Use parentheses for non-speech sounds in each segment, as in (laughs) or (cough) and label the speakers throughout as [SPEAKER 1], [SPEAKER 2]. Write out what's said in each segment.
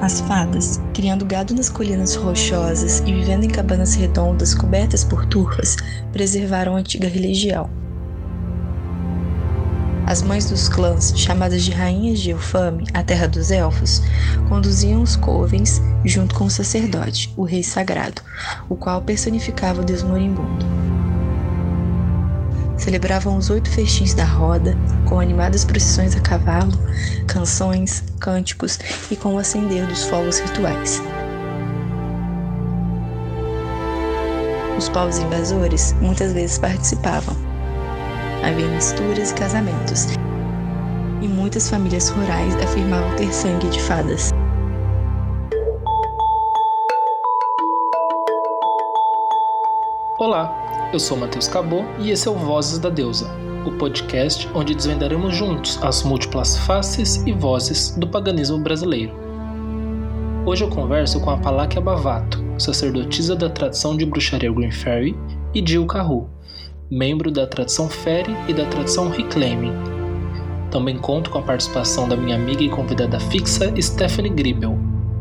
[SPEAKER 1] As fadas, criando gado nas colinas rochosas e vivendo em cabanas redondas cobertas por turfas, preservaram a antiga religião. As mães dos clãs, chamadas de rainhas de Eufame, a terra dos elfos, conduziam os covens junto com o sacerdote, o rei sagrado, o qual personificava o deus moribundo. Celebravam os oito festins da roda, com animadas procissões a cavalo, canções, cânticos e com o acender dos fogos rituais. Os povos invasores muitas vezes participavam, havia misturas e casamentos, e muitas famílias rurais afirmavam ter sangue de fadas.
[SPEAKER 2] Olá, eu sou Matheus Cabot e esse é o Vozes da Deusa, o podcast onde desvendaremos juntos as múltiplas faces e vozes do paganismo brasileiro. Hoje eu converso com a Paláquia Bavato, sacerdotisa da tradição de bruxaria Green Fairy, e Jill Carru, membro da tradição Fere e da tradição Reclaiming. Também conto com a participação da minha amiga e convidada fixa Stephanie Gribel,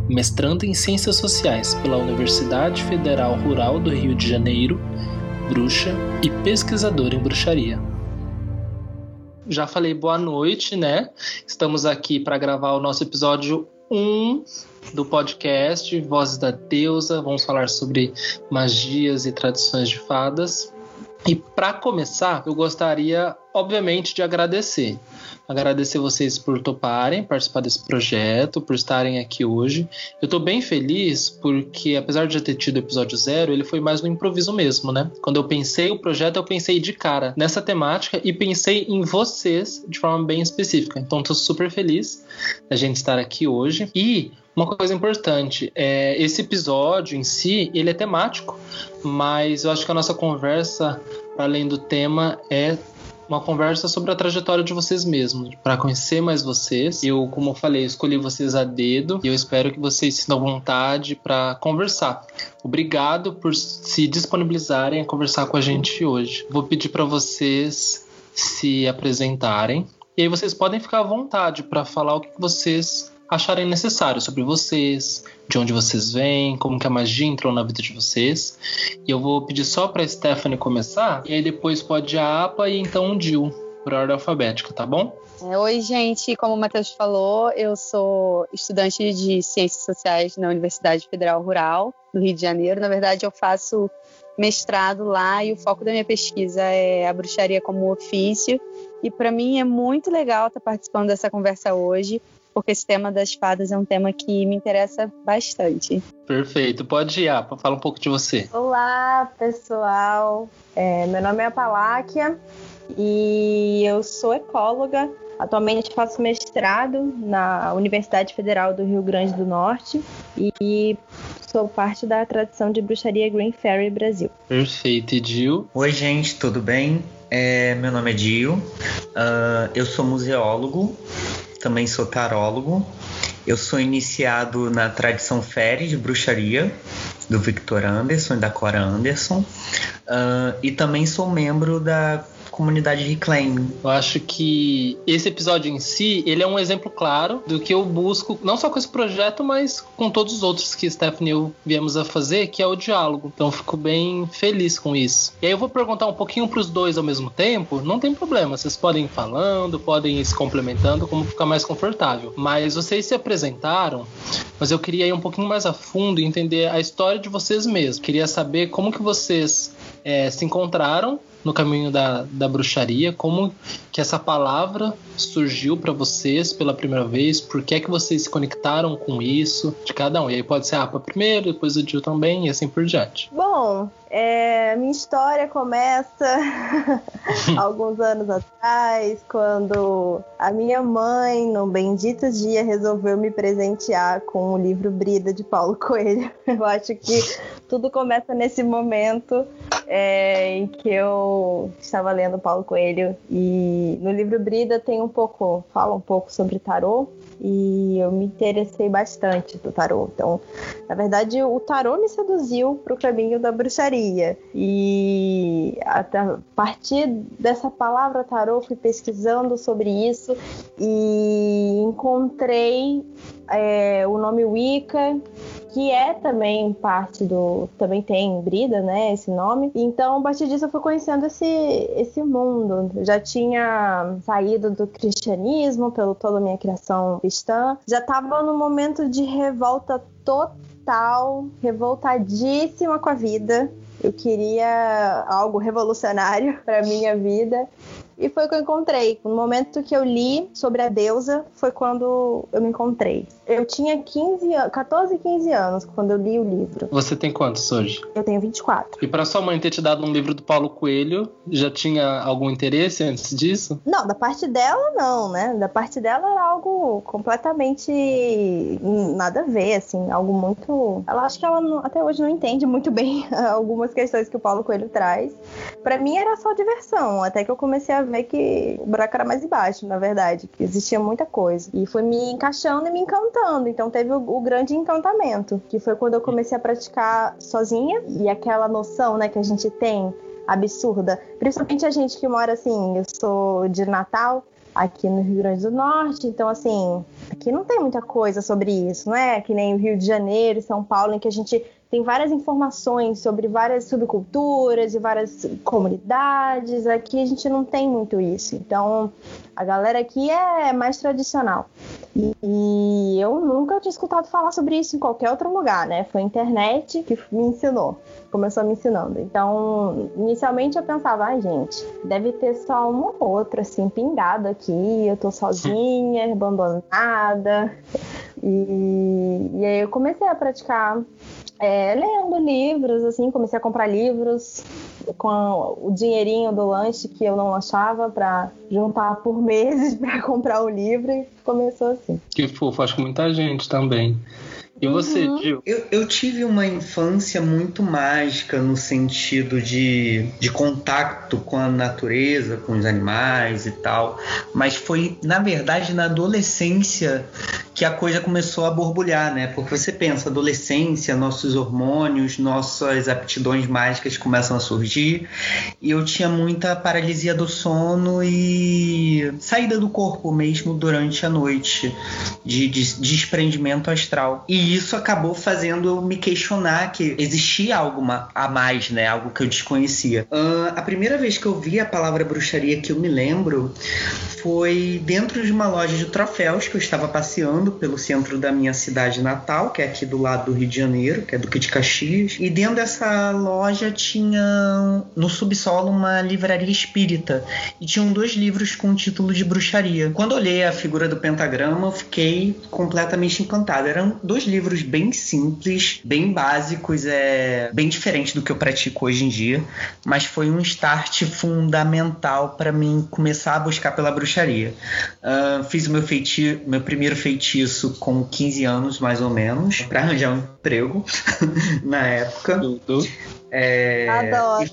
[SPEAKER 2] mestranda em Ciências Sociais pela Universidade Federal Rural do Rio de Janeiro, bruxa e pesquisadora em bruxaria. Já falei boa noite, né? Estamos aqui para gravar o nosso episódio 1 do podcast Vozes da Deusa. Vamos falar sobre magias e tradições de fadas. E para começar, eu gostaria, obviamente, de agradecer. Agradecer vocês por toparem participar desse projeto, por estarem aqui hoje. Eu estou bem feliz porque, apesar de já ter tido o episódio zero, ele foi mais no improviso mesmo, né? Quando eu pensei o projeto, eu pensei de cara nessa temática e pensei em vocês de forma bem específica. Então, estou super feliz da gente estar aqui hoje. E uma coisa importante, é, esse episódio em si, ele é temático, mas eu acho que a nossa conversa, além do tema, é uma conversa sobre a trajetória de vocês mesmos, para conhecer mais vocês. Eu, como eu falei, escolhi vocês a dedo e eu espero que vocês sintam vontade para conversar. Obrigado por se disponibilizarem a conversar com a gente hoje. Vou pedir para vocês se apresentarem e aí vocês podem ficar à vontade para falar o que vocês acharem necessário sobre vocês, de onde vocês vêm, como que a magia entrou na vida de vocês. E eu vou pedir só para Stephanie começar, e aí depois pode a APA e então o Dil, por ordem alfabética, tá bom?
[SPEAKER 3] É, oi, gente. Como o Matheus falou, eu sou estudante de Ciências Sociais na Universidade Federal Rural, do Rio de Janeiro. Na verdade, eu faço mestrado lá e o foco da minha pesquisa é a bruxaria como ofício. E para mim é muito legal estar participando dessa conversa hoje, porque esse tema das fadas é um tema que me interessa bastante.
[SPEAKER 2] Perfeito. Pode ir, para falar um pouco de você.
[SPEAKER 4] Olá, pessoal. É, meu nome é Paláquia e eu sou ecóloga. Atualmente faço mestrado na Universidade Federal do Rio Grande do Norte e sou parte da tradição de bruxaria Green Fairy Brasil.
[SPEAKER 2] Perfeito. E Gil?
[SPEAKER 5] Oi, gente, tudo bem? É, meu nome é Gil, uh, eu sou museólogo também sou tarólogo. Eu sou iniciado na tradição férrea de bruxaria do Victor Anderson e da Cora Anderson. Uh, e também sou membro da comunidade Reclaim.
[SPEAKER 2] Eu acho que esse episódio em si, ele é um exemplo claro do que eu busco, não só com esse projeto, mas com todos os outros que Stephanie e eu viemos a fazer, que é o diálogo. Então eu fico bem feliz com isso. E aí eu vou perguntar um pouquinho para os dois ao mesmo tempo, não tem problema, vocês podem ir falando, podem ir se complementando, como ficar mais confortável. Mas vocês se apresentaram, mas eu queria ir um pouquinho mais a fundo e entender a história de vocês mesmos. Queria saber como que vocês é, se encontraram no caminho da, da bruxaria, como que essa palavra surgiu para vocês pela primeira vez, por que é que vocês se conectaram com isso, de cada um. E aí pode ser a APA primeiro, depois o Dil também, e assim por diante.
[SPEAKER 4] Bom, é, minha história começa (laughs) alguns anos atrás, quando a minha mãe, num bendito dia, resolveu me presentear com o livro Brida de Paulo Coelho. (laughs) Eu acho que tudo começa nesse momento é, em que eu estava lendo Paulo Coelho e no livro Brida tem um pouco, fala um pouco sobre tarô e eu me interessei bastante do tarô. Então, na verdade, o tarô me seduziu para o caminho da bruxaria e a partir dessa palavra tarô fui pesquisando sobre isso e encontrei é, o nome Wicca, que é também parte do. Também tem Brida, né? Esse nome. Então, a partir disso, eu fui conhecendo esse, esse mundo. Eu já tinha saído do cristianismo pelo toda a minha criação cristã. Já estava no momento de revolta total, revoltadíssima com a vida. Eu queria algo revolucionário (laughs) para minha vida. E foi o que eu encontrei. No momento que eu li sobre a deusa, foi quando eu me encontrei. Eu tinha 15, 14, 15 anos quando eu li o livro.
[SPEAKER 2] Você tem quantos hoje?
[SPEAKER 4] Eu tenho 24.
[SPEAKER 2] E para sua mãe ter te dado um livro do Paulo Coelho, já tinha algum interesse antes disso?
[SPEAKER 4] Não, da parte dela não, né? Da parte dela era algo completamente nada a ver, assim, algo muito. Ela acho que ela não, até hoje não entende muito bem (laughs) algumas questões que o Paulo Coelho traz. Para mim era só diversão, até que eu comecei a ver que o buraco era mais embaixo, na verdade, existia muita coisa. E foi me encaixando e me encantando. Então teve o, o grande encantamento, que foi quando eu comecei a praticar sozinha e aquela noção, né, que a gente tem absurda, principalmente a gente que mora assim, eu sou de Natal, aqui no Rio Grande do Norte, então assim, aqui não tem muita coisa sobre isso, não é? Que nem o Rio de Janeiro, São Paulo, em que a gente tem várias informações sobre várias subculturas e várias comunidades. Aqui a gente não tem muito isso. Então, a galera aqui é mais tradicional. E, e eu nunca tinha escutado falar sobre isso em qualquer outro lugar, né? Foi a internet que me ensinou, começou me ensinando. Então, inicialmente eu pensava, ai, ah, gente, deve ter só uma ou outra, assim, pingado aqui, eu tô sozinha, abandonada. E, e aí eu comecei a praticar é, lendo livros, assim, comecei a comprar livros com o dinheirinho do lanche que eu não achava para juntar por meses (laughs) para comprar o livro e começou assim.
[SPEAKER 2] Que fofo, acho que muita gente também. E você, uhum. Gil?
[SPEAKER 5] Eu, eu tive uma infância muito mágica no sentido de, de contato com a natureza, com os animais e tal. Mas foi, na verdade, na adolescência que a coisa começou a borbulhar, né? Porque você pensa, adolescência, nossos hormônios, nossas aptidões mágicas começam a surgir. E eu tinha muita paralisia do sono e saída do corpo mesmo durante a noite, de, de, de desprendimento astral. E isso acabou fazendo eu me questionar que existia algo a mais, né? Algo que eu desconhecia. Uh, a primeira vez que eu vi a palavra bruxaria que eu me lembro foi dentro de uma loja de troféus que eu estava passeando pelo centro da minha cidade natal, que é aqui do lado do Rio de Janeiro, que é Duque de Caxias. E dentro dessa loja tinha no subsolo uma livraria espírita e tinham dois livros com o título de bruxaria. Quando olhei a figura do pentagrama, eu fiquei completamente encantado. Eram dois livros bem simples, bem básicos, é bem diferente do que eu pratico hoje em dia, mas foi um start fundamental para mim começar a buscar pela bruxaria. Uh, fiz o meu feitiço, meu primeiro feitiço com 15 anos mais ou menos, para arranjar um emprego (laughs) na época. Tudo.
[SPEAKER 4] É, Adoro.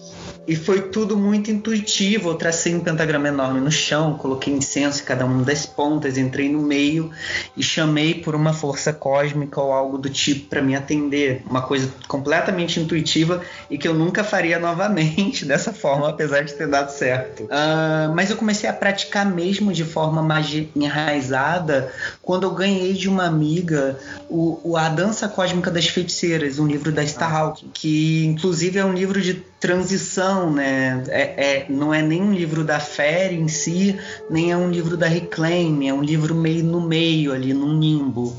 [SPEAKER 5] E foi tudo muito intuitivo. Eu tracei um pentagrama enorme no chão, coloquei incenso em cada uma das pontas, entrei no meio e chamei por uma força cósmica ou algo do tipo para me atender. Uma coisa completamente intuitiva e que eu nunca faria novamente (laughs) dessa forma, apesar de ter dado certo. Uh, mas eu comecei a praticar mesmo de forma mais enraizada quando eu ganhei de uma amiga o, o A Dança Cósmica das Feiticeiras, um livro da Starhawk, que inclusive é um livro de transição, né? É, é, não é nem um livro da Fere em si, nem é um livro da Reclaim, é um livro meio no meio ali, num limbo.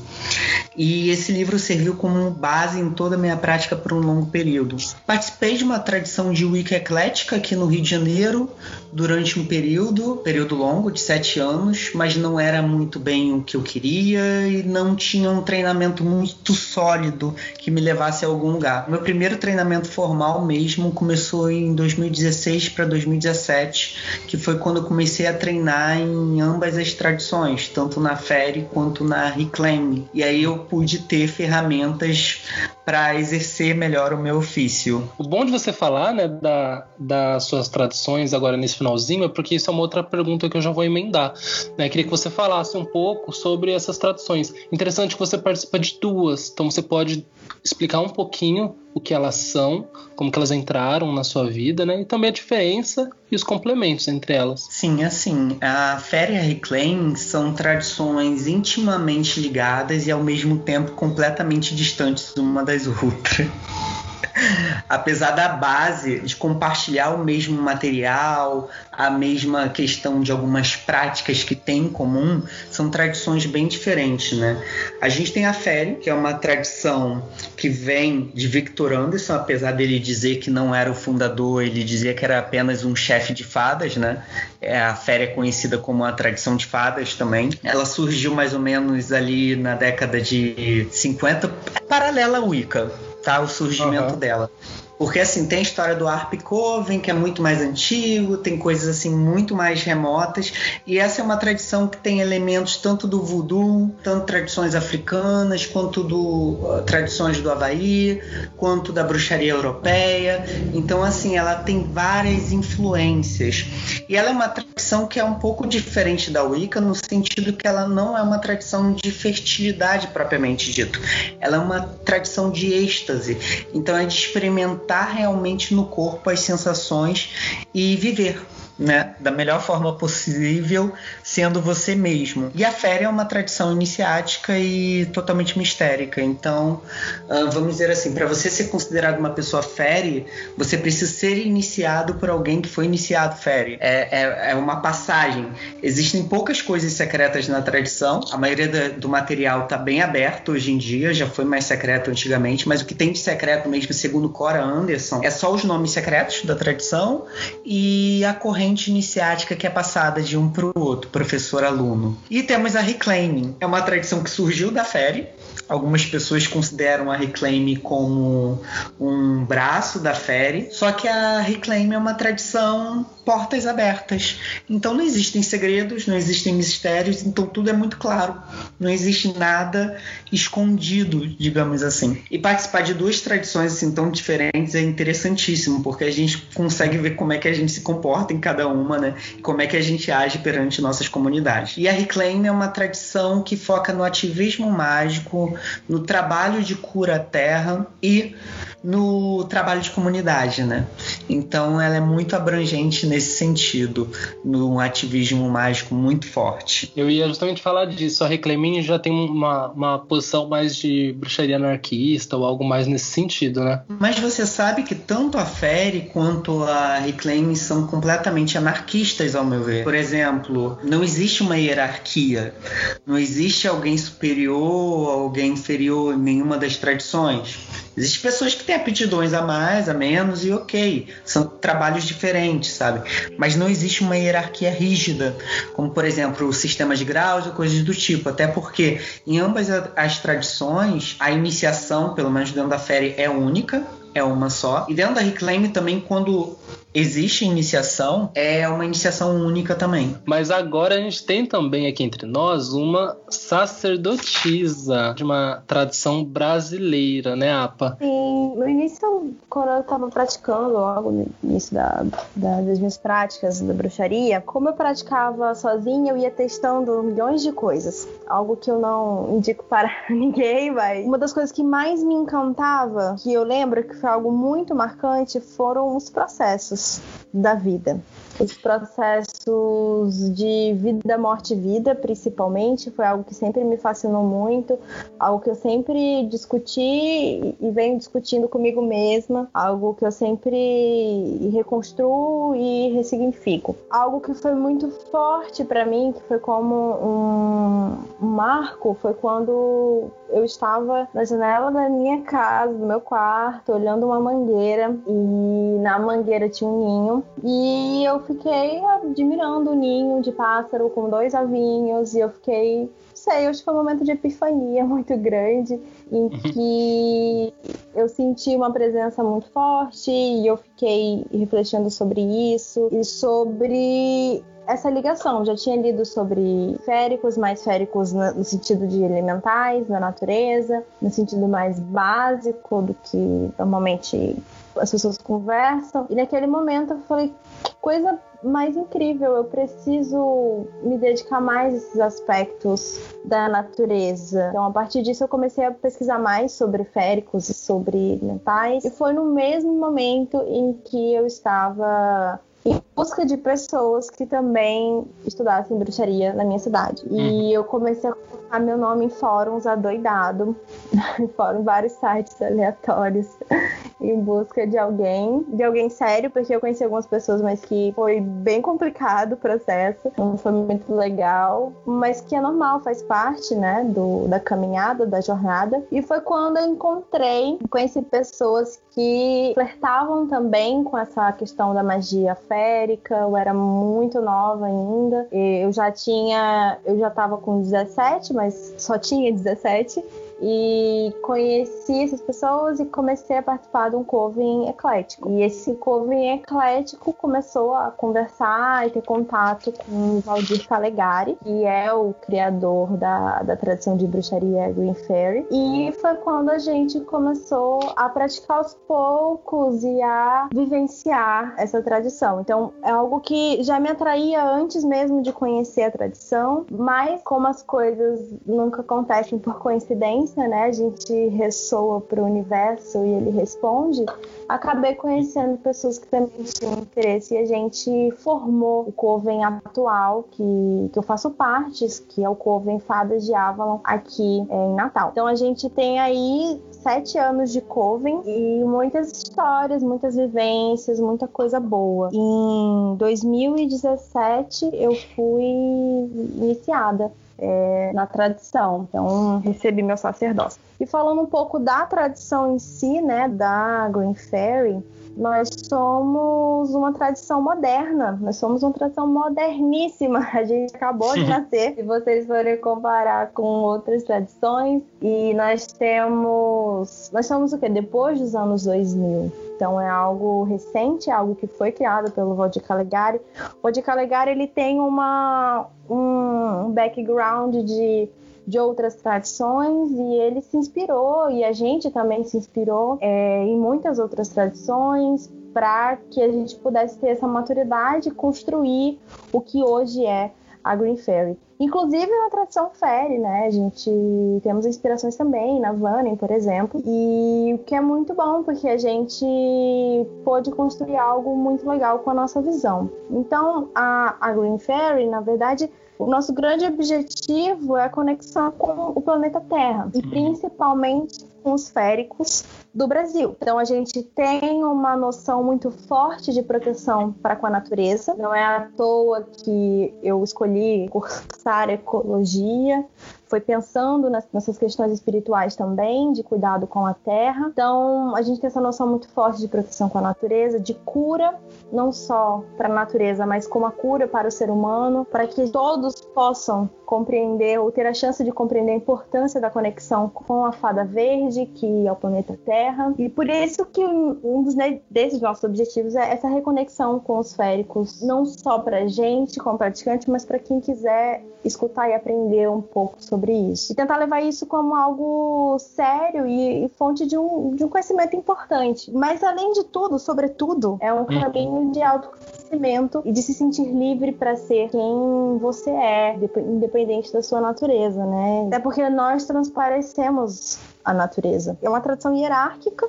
[SPEAKER 5] E esse livro serviu como base em toda a minha prática por um longo período. Participei de uma tradição de Wicca eclética aqui no Rio de Janeiro durante um período, período longo de sete anos, mas não era muito bem o que eu queria e não tinha um treinamento muito sólido que me levasse a algum lugar. Meu primeiro treinamento formal mesmo começou em 2016 para 2017, que foi quando eu comecei a treinar em ambas as tradições, tanto na Fere quanto na Reclaim. E aí eu pude ter ferramentas para exercer melhor o meu ofício.
[SPEAKER 2] O bom de você falar, né, da, das suas tradições agora nesse finalzinho é porque isso é uma outra pergunta que eu já vou emendar. Né? Queria que você falasse um pouco sobre essas tradições. Interessante que você participa de duas, então você pode explicar um pouquinho o que elas são, como que elas entraram na sua vida, né? E também a diferença e os complementos entre elas.
[SPEAKER 5] Sim, assim, a Fé e a Reclaim são tradições intimamente ligadas e ao mesmo tempo completamente distantes uma das outras. Apesar da base de compartilhar o mesmo material, a mesma questão de algumas práticas que tem em comum, são tradições bem diferentes, né? A gente tem a Féria, que é uma tradição que vem de Victor Anderson, apesar dele dizer que não era o fundador, ele dizia que era apenas um chefe de fadas, né? É, a Féria é conhecida como a tradição de fadas também. Ela surgiu mais ou menos ali na década de 50, paralela à Wicca tá? O surgimento uhum. dela. Porque assim, tem a história do Arp Coven, que é muito mais antigo, tem coisas assim muito mais remotas, e essa é uma tradição que tem elementos tanto do voodoo, tanto tradições africanas, quanto do uh, tradições do Havaí, quanto da bruxaria europeia. Então assim, ela tem várias influências. E ela é uma tradição que é um pouco diferente da Wicca no sentido que ela não é uma tradição de fertilidade propriamente dito. Ela é uma tradição de êxtase. Então é de experimentar experimentar realmente no corpo as sensações e viver né, da melhor forma possível, sendo você mesmo. E a férias é uma tradição iniciática e totalmente mistérica. Então, uh, vamos dizer assim, para você ser considerado uma pessoa fere, você precisa ser iniciado por alguém que foi iniciado fere. É, é, é uma passagem. Existem poucas coisas secretas na tradição. A maioria do, do material está bem aberto hoje em dia, já foi mais secreto antigamente, mas o que tem de secreto mesmo, segundo Cora Anderson, é só os nomes secretos da tradição e a corrente corrente iniciática que é passada de um para o outro, professor-aluno. E temos a reclaiming, é uma tradição que surgiu da Fere. Algumas pessoas consideram a Reclaim como um braço da Fere, só que a Reclaim é uma tradição portas abertas. Então não existem segredos, não existem mistérios, então tudo é muito claro. Não existe nada escondido, digamos assim. E participar de duas tradições assim tão diferentes é interessantíssimo, porque a gente consegue ver como é que a gente se comporta em cada uma, né? E como é que a gente age perante nossas comunidades. E a Reclaim é uma tradição que foca no ativismo mágico, no trabalho de cura à terra e no trabalho de comunidade, né? Então ela é muito abrangente nesse sentido, no ativismo mágico muito forte.
[SPEAKER 2] Eu ia justamente falar disso. A Reclaiming já tem uma, uma posição mais de bruxaria anarquista ou algo mais nesse sentido, né?
[SPEAKER 5] Mas você sabe que tanto a Fere quanto a Reclaiming são completamente anarquistas, ao meu ver. Por exemplo, não existe uma hierarquia, não existe alguém superior ou alguém inferior em nenhuma das tradições. Existem pessoas que têm aptidões a mais, a menos, e ok, são trabalhos diferentes, sabe? Mas não existe uma hierarquia rígida, como por exemplo o sistema de graus ou coisas do tipo, até porque em ambas as tradições a iniciação, pelo menos dentro da féria, é única, é uma só. E dentro da Reclaim também, quando existe iniciação, é uma iniciação única também.
[SPEAKER 2] Mas agora a gente tem também aqui entre nós uma sacerdotisa de uma tradição brasileira, né, Apa?
[SPEAKER 4] Sim, no início, quando eu estava praticando, logo no início da, da, das minhas práticas da bruxaria, como eu praticava sozinha, eu ia testando milhões de coisas. Algo que eu não indico para (laughs) ninguém, mas uma das coisas que mais me encantava, que eu lembro que foi algo muito marcante, foram os processos da vida os processos de vida, morte e vida, principalmente, foi algo que sempre me fascinou muito, algo que eu sempre discuti e venho discutindo comigo mesma, algo que eu sempre reconstruo e ressignifico. Algo que foi muito forte para mim, que foi como um, um marco, foi quando eu estava na janela da minha casa, do meu quarto, olhando uma mangueira e na mangueira tinha um ninho e eu fiquei admirando o ninho de pássaro com dois avinhos e eu fiquei, sei, acho que foi um momento de epifania (laughs) muito grande em uhum. que eu senti uma presença muito forte e eu fiquei refletindo sobre isso e sobre essa ligação. Já tinha lido sobre féricos, mais féricos no sentido de elementais, na natureza, no sentido mais básico do que normalmente as pessoas conversam. E naquele momento eu falei, que coisa mais incrível, eu preciso me dedicar mais a esses aspectos da natureza. Então, a partir disso, eu comecei a pesquisar mais sobre féricos e sobre mentais. E foi no mesmo momento em que eu estava em busca de pessoas que também estudassem bruxaria na minha cidade. E uhum. eu comecei a colocar meu nome em fóruns adoidado, (laughs) fóruns, vários sites aleatórios, (laughs) em busca de alguém, de alguém sério, porque eu conheci algumas pessoas, mas que foi bem complicado o processo, não foi muito legal, mas que é normal, faz parte, né, do, da caminhada, da jornada. E foi quando eu encontrei, conheci pessoas que flertavam também com essa questão da magia férica, eu era muito nova ainda, eu já tinha, eu já tava com 17, mas só tinha 17, e conheci essas pessoas e comecei a participar de um coven eclético. E esse coven eclético começou a conversar e ter contato com o Valdir Calegari, que é o criador da, da tradição de bruxaria Green Fairy. E foi quando a gente começou a praticar aos poucos e a vivenciar essa tradição. Então, é algo que já me atraía antes mesmo de conhecer a tradição, mas como as coisas nunca acontecem por coincidência, né? A gente ressoa para o universo e ele responde. Acabei conhecendo pessoas que também tinham interesse e a gente formou o Coven atual, que, que eu faço parte, que é o Coven Fadas de Avalon, aqui em Natal. Então a gente tem aí sete anos de Coven e muitas histórias, muitas vivências, muita coisa boa. Em 2017 eu fui iniciada é, na tradição. Então, recebi meu sacerdócio. E falando um pouco da tradição em si, né, da Green Fairy, nós somos uma tradição moderna, nós somos uma tradição moderníssima. (laughs) A gente acabou de nascer, se vocês forem comparar com outras tradições. E nós temos. Nós somos o quê? Depois dos anos 2000. Então é algo recente, é algo que foi criado pelo Valdir Calegari. O Valdir Calegari ele tem uma, um background de de outras tradições e ele se inspirou e a gente também se inspirou é, em muitas outras tradições para que a gente pudesse ter essa maturidade e construir o que hoje é a Green Fairy. Inclusive na tradição fairy, né? A gente temos inspirações também na Vanning, por exemplo, e o que é muito bom porque a gente pôde construir algo muito legal com a nossa visão. Então, a, a Green Fairy, na verdade, o nosso grande objetivo é a conexão com o planeta Terra e uhum. principalmente com os féricos do Brasil. Então a gente tem uma noção muito forte de proteção para com a natureza. Não é à toa que eu escolhi cursar ecologia foi pensando nessas questões espirituais também, de cuidado com a terra. Então, a gente tem essa noção muito forte de proteção com a natureza, de cura, não só para a natureza, mas como a cura para o ser humano, para que todos possam compreender ou ter a chance de compreender a importância da conexão com a fada verde, que é o planeta Terra. E por isso que um dos desses nossos objetivos é essa reconexão com os féricos, não só para gente como praticante, mas para quem quiser escutar e aprender um pouco sobre isso. E tentar levar isso como algo sério e, e fonte de um, de um conhecimento importante. Mas, além de tudo, sobretudo, é um uhum. caminho de autoconhecimento e de se sentir livre para ser quem você é, independente da sua natureza, né? Até porque nós transparecemos a natureza. É uma tradição hierárquica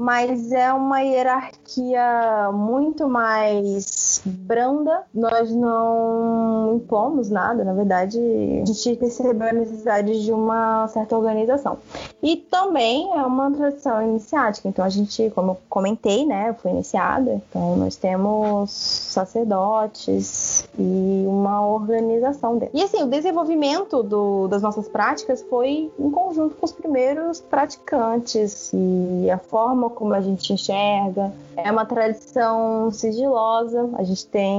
[SPEAKER 4] mas é uma hierarquia muito mais branda. Nós não impomos nada, na verdade, a gente percebeu a necessidade de uma certa organização. E também é uma tradição iniciática, então a gente, como eu comentei, né, foi iniciada, então nós temos sacerdotes e uma organização dele. E assim, o desenvolvimento do, das nossas práticas foi em conjunto com os primeiros praticantes e a forma como a gente enxerga. É uma tradição sigilosa, a gente tem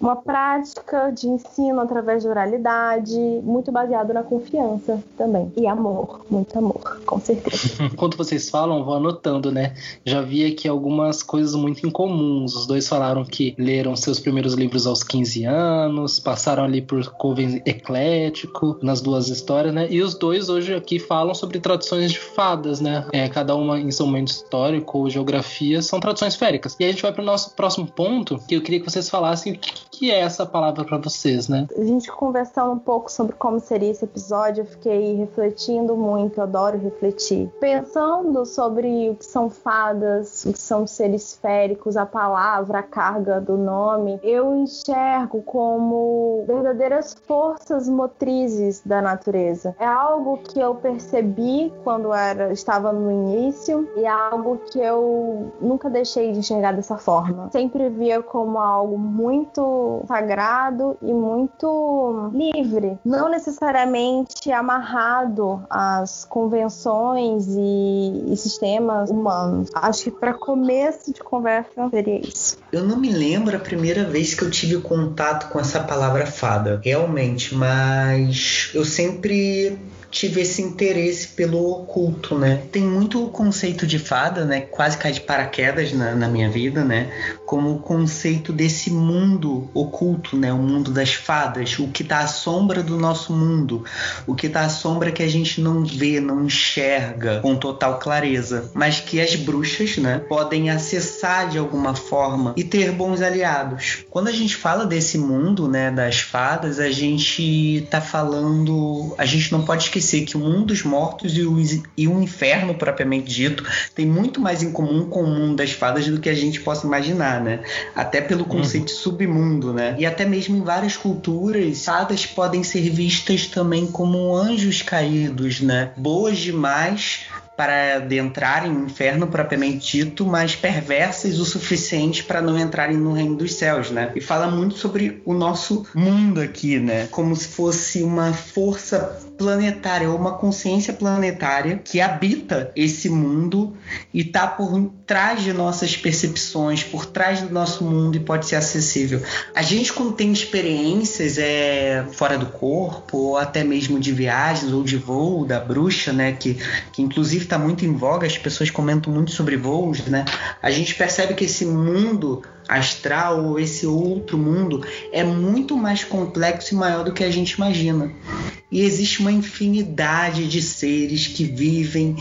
[SPEAKER 4] uma prática de ensino através de oralidade, muito baseado na confiança também. E amor, muito amor, com certeza. (laughs)
[SPEAKER 2] Enquanto vocês falam, vou anotando, né? Já vi aqui algumas coisas muito incomuns. Os dois falaram que leram seus primeiros livros aos 15 anos, passaram ali por coven eclético nas duas histórias, né? E os dois hoje aqui falam sobre tradições de fadas, né? É, cada uma em seu momento histórico ou geografia são tradições féricas. E a gente vai para o nosso próximo ponto, que eu queria que vocês falassem o que é essa palavra para vocês, né?
[SPEAKER 4] A gente conversando um pouco sobre como seria esse episódio, eu fiquei refletindo muito, eu adoro refletir. Pensando sobre o que são fadas, o que são seres féricos, a palavra, a carga do nome, eu enxergo como verdadeiras forças motrizes da natureza. É algo que eu percebi quando era estava no início e é algo que eu nunca deixei de enxergar dessa forma. Sempre via como algo muito sagrado e muito livre, não necessariamente amarrado às convenções e, e sistemas humanos. Acho que para começo de conversa seria isso.
[SPEAKER 5] Eu não me lembro a primeira vez que eu tive contato com essa palavra fada, realmente, mas eu sempre tive esse interesse pelo oculto, né? Tem muito o conceito de fada, né? Quase cai de paraquedas na, na minha vida, né? Como o conceito desse mundo oculto, né? O mundo das fadas, o que está à sombra do nosso mundo, o que está à sombra que a gente não vê, não enxerga com total clareza, mas que as bruxas, né? Podem acessar de alguma forma e ter bons aliados. Quando a gente fala desse mundo, né? Das fadas, a gente está falando, a gente não pode esquecer esquecer que o mundo dos mortos e o, e o inferno propriamente dito tem muito mais em comum com o mundo das fadas do que a gente possa imaginar, né? Até pelo conceito uhum. de submundo, né? E até mesmo em várias culturas, fadas podem ser vistas também como anjos caídos, né? Boas demais para adentrarem no inferno propriamente dito, mas perversas o suficiente para não entrarem no reino dos céus, né? E fala muito sobre o nosso mundo aqui, né? Como se fosse uma força planetária uma consciência planetária que habita esse mundo e está por trás de nossas percepções, por trás do nosso mundo e pode ser acessível. A gente quando tem experiências é fora do corpo ou até mesmo de viagens ou de voo da bruxa, né, que, que inclusive está muito em voga, as pessoas comentam muito sobre voos, né? A gente percebe que esse mundo astral ou esse outro mundo é muito mais complexo e maior do que a gente imagina. E existe uma infinidade de seres que vivem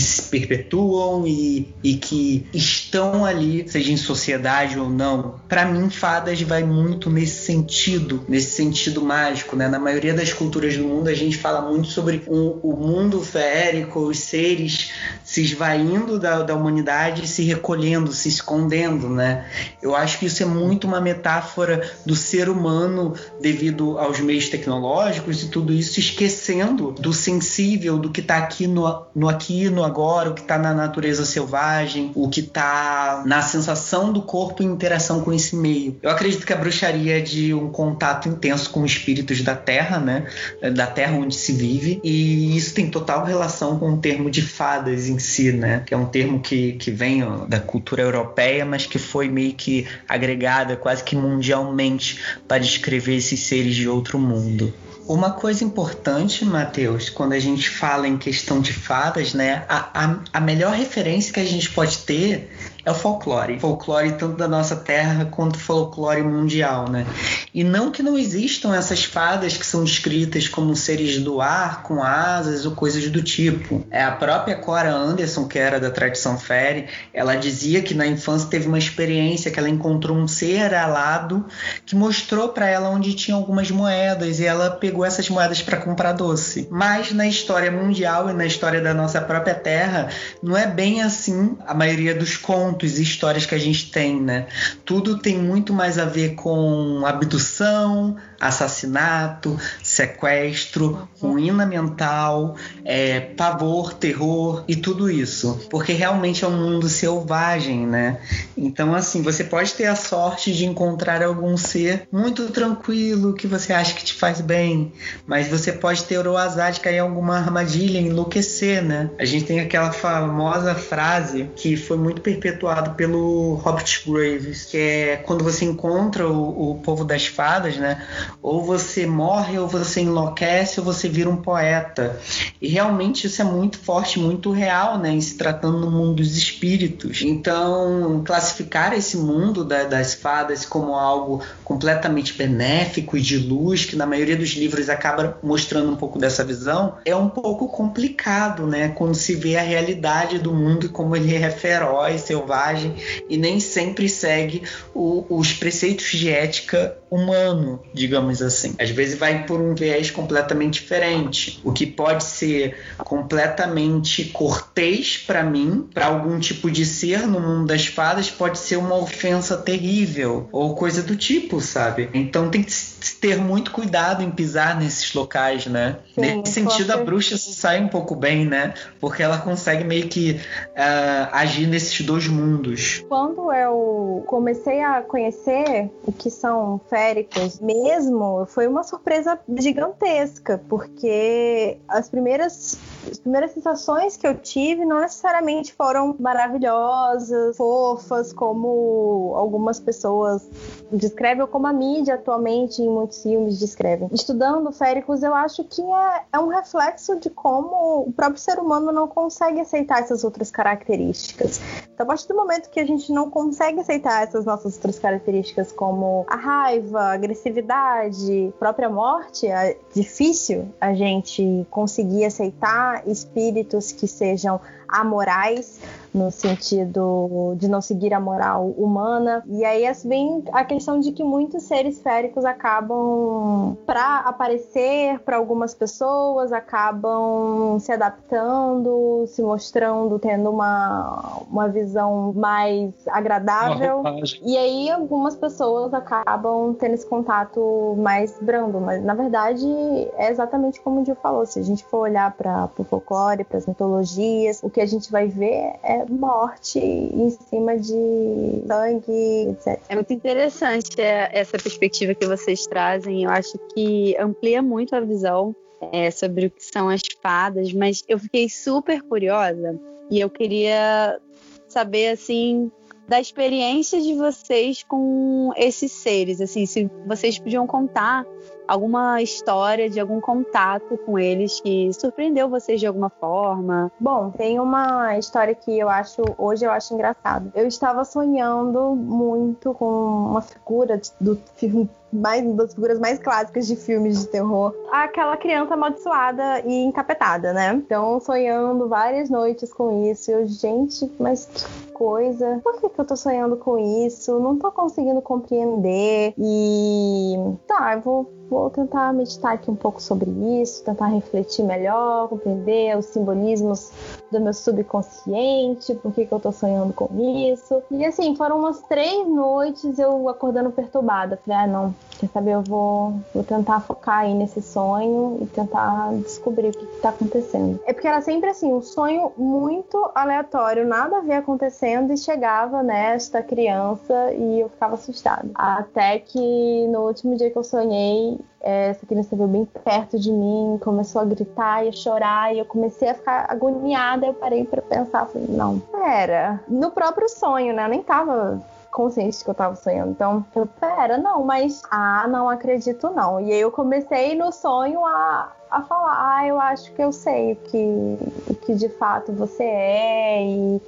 [SPEAKER 5] se perpetuam e, e que estão ali, seja em sociedade ou não. Para mim, fadas vai muito nesse sentido, nesse sentido mágico. Né? Na maioria das culturas do mundo, a gente fala muito sobre o, o mundo férico, os seres se esvaindo da, da humanidade se recolhendo, se escondendo. Né? Eu acho que isso é muito uma metáfora do ser humano devido aos meios tecnológicos e tudo isso, esquecendo do sensível, do que está aqui no, no aqui no agora, o que está na natureza selvagem, o que está na sensação do corpo em interação com esse meio. Eu acredito que a bruxaria é de um contato intenso com espíritos da terra, né? Da terra onde se vive, e isso tem total relação com o termo de fadas em si, né? Que é um termo que, que vem da cultura europeia, mas que foi meio que agregada quase que mundialmente para descrever esses seres de outro mundo. Uma coisa importante, Matheus, quando a gente fala em questão de fadas, né, a, a, a melhor referência que a gente pode ter é o folclore. Folclore tanto da nossa terra quanto folclore mundial, né? E não que não existam essas fadas que são descritas como seres do ar, com asas ou coisas do tipo. É a própria Cora Anderson, que era da tradição fairy, ela dizia que na infância teve uma experiência que ela encontrou um ser alado que mostrou para ela onde tinha algumas moedas e ela pegou essas moedas para comprar doce. Mas na história mundial e na história da nossa própria terra, não é bem assim a maioria dos contos contos e histórias que a gente tem, né? Tudo tem muito mais a ver com abdução, assassinato, sequestro, ruína mental, é, pavor, terror e tudo isso. Porque realmente é um mundo selvagem, né? Então, assim, você pode ter a sorte de encontrar algum ser muito tranquilo que você acha que te faz bem, mas você pode ter o azar de cair em alguma armadilha enlouquecer, né? A gente tem aquela famosa frase que foi muito perpetuada pelo Robert Graves, que é quando você encontra o, o povo das fadas, né? Ou você morre, ou você enlouquece, ou você vira um poeta. E realmente isso é muito forte, muito real, né? Em se tratando no mundo dos espíritos. Então, classificar esse mundo da, das fadas como algo completamente benéfico e de luz, que na maioria dos livros acaba mostrando um pouco dessa visão, é um pouco complicado, né? Quando se vê a realidade do mundo como ele é feroz, selvagem e nem sempre segue o, os preceitos de ética humano, digamos assim. Às vezes vai por um viés completamente diferente, o que pode ser completamente cortês para mim, para algum tipo de ser no mundo das fadas, pode ser uma ofensa terrível ou coisa do tipo, sabe? Então tem que ter muito cuidado em pisar nesses locais, né? Sim, Nesse sentido, a bruxa sai um pouco bem, né? Porque ela consegue meio que uh, agir nesses dois mundos.
[SPEAKER 4] Quando eu comecei a conhecer o que são féricos mesmo, foi uma surpresa gigantesca, porque as primeiras, as primeiras sensações que eu tive não necessariamente foram maravilhosas, fofas, como algumas pessoas descrevem, ou como a mídia atualmente em muitos filmes descrevem. Estudando féricos, eu acho que é, é um reflexo de como o próprio ser humano não consegue aceitar essas outras características. Então, a partir do momento que a gente não consegue aceitar essas nossas outras características, como a raiva, a agressividade, própria morte, é difícil a gente conseguir aceitar espíritos que sejam amorais no sentido de não seguir a moral humana. E aí vem a questão de que muitos seres féricos acabam, para aparecer para algumas pessoas, acabam se adaptando, se mostrando, tendo uma, uma visão mais agradável. E aí algumas pessoas acabam tendo esse contato mais brando. Mas na verdade é exatamente como o Gil falou: se a gente for olhar para o folclore, para as mitologias, o que a gente vai ver é morte em cima de sangue, etc.
[SPEAKER 3] É muito interessante é, essa perspectiva que vocês trazem. Eu acho que amplia muito a visão é, sobre o que são as fadas, mas eu fiquei super curiosa e eu queria saber assim da experiência de vocês com esses seres, assim, se vocês podiam contar alguma história de algum contato com eles que surpreendeu vocês de alguma forma?
[SPEAKER 4] Bom, tem uma história que eu acho, hoje eu acho engraçado. Eu estava sonhando muito com uma figura do filme mais das figuras mais clássicas de filmes de terror, aquela criança amaldiçoada e encapetada, né? Então, sonhando várias noites com isso, eu, gente, mas coisa, por que, que eu tô sonhando com isso? Não tô conseguindo compreender. E tá, eu vou vou tentar meditar aqui um pouco sobre isso, tentar refletir melhor, compreender os simbolismos do meu subconsciente, por que, que eu tô sonhando com isso. E assim, foram umas três noites eu acordando perturbada. Falei, ah, não, quer saber, eu vou, vou tentar focar aí nesse sonho e tentar descobrir o que, que tá acontecendo. É porque era sempre assim, um sonho muito aleatório, nada a ver acontecendo e chegava nesta criança e eu ficava assustada. Até que no último dia que eu sonhei, essa criança veio bem perto de mim, começou a gritar e a chorar, e eu comecei a ficar agoniada. Eu parei para pensar, falei, não, pera. No próprio sonho, né? Eu nem tava consciente que eu tava sonhando. Então, eu, pera, não, mas ah, não acredito não. E aí eu comecei no sonho a, a falar, ah, eu acho que eu sei o que, o que de fato você é. E,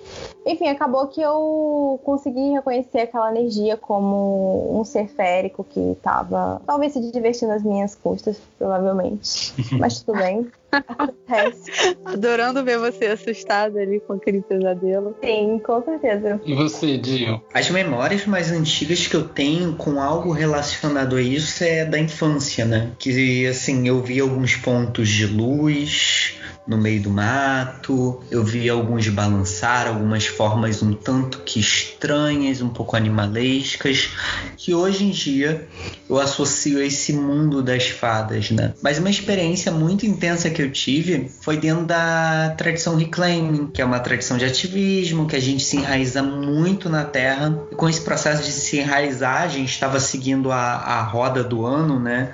[SPEAKER 4] enfim, acabou que eu consegui reconhecer aquela energia como um ser férico que estava talvez se divertindo às minhas custas, provavelmente. (laughs) Mas tudo bem. Acontece.
[SPEAKER 3] Adorando ver você assustada ali com aquele pesadelo.
[SPEAKER 4] Sim, com certeza.
[SPEAKER 2] E você, Dio?
[SPEAKER 5] As memórias mais antigas que eu tenho com algo relacionado a isso é da infância, né? Que assim, eu vi alguns pontos pontos de luz no meio do mato. Eu vi alguns balançar, algumas formas um tanto que estranhas, um pouco animalescas, que hoje em dia eu associo a esse mundo das fadas, né? Mas uma experiência muito intensa que eu tive foi dentro da tradição reclaiming, que é uma tradição de ativismo, que a gente se enraiza muito na terra. E com esse processo de se enraizar, a gente estava seguindo a, a roda do ano, né?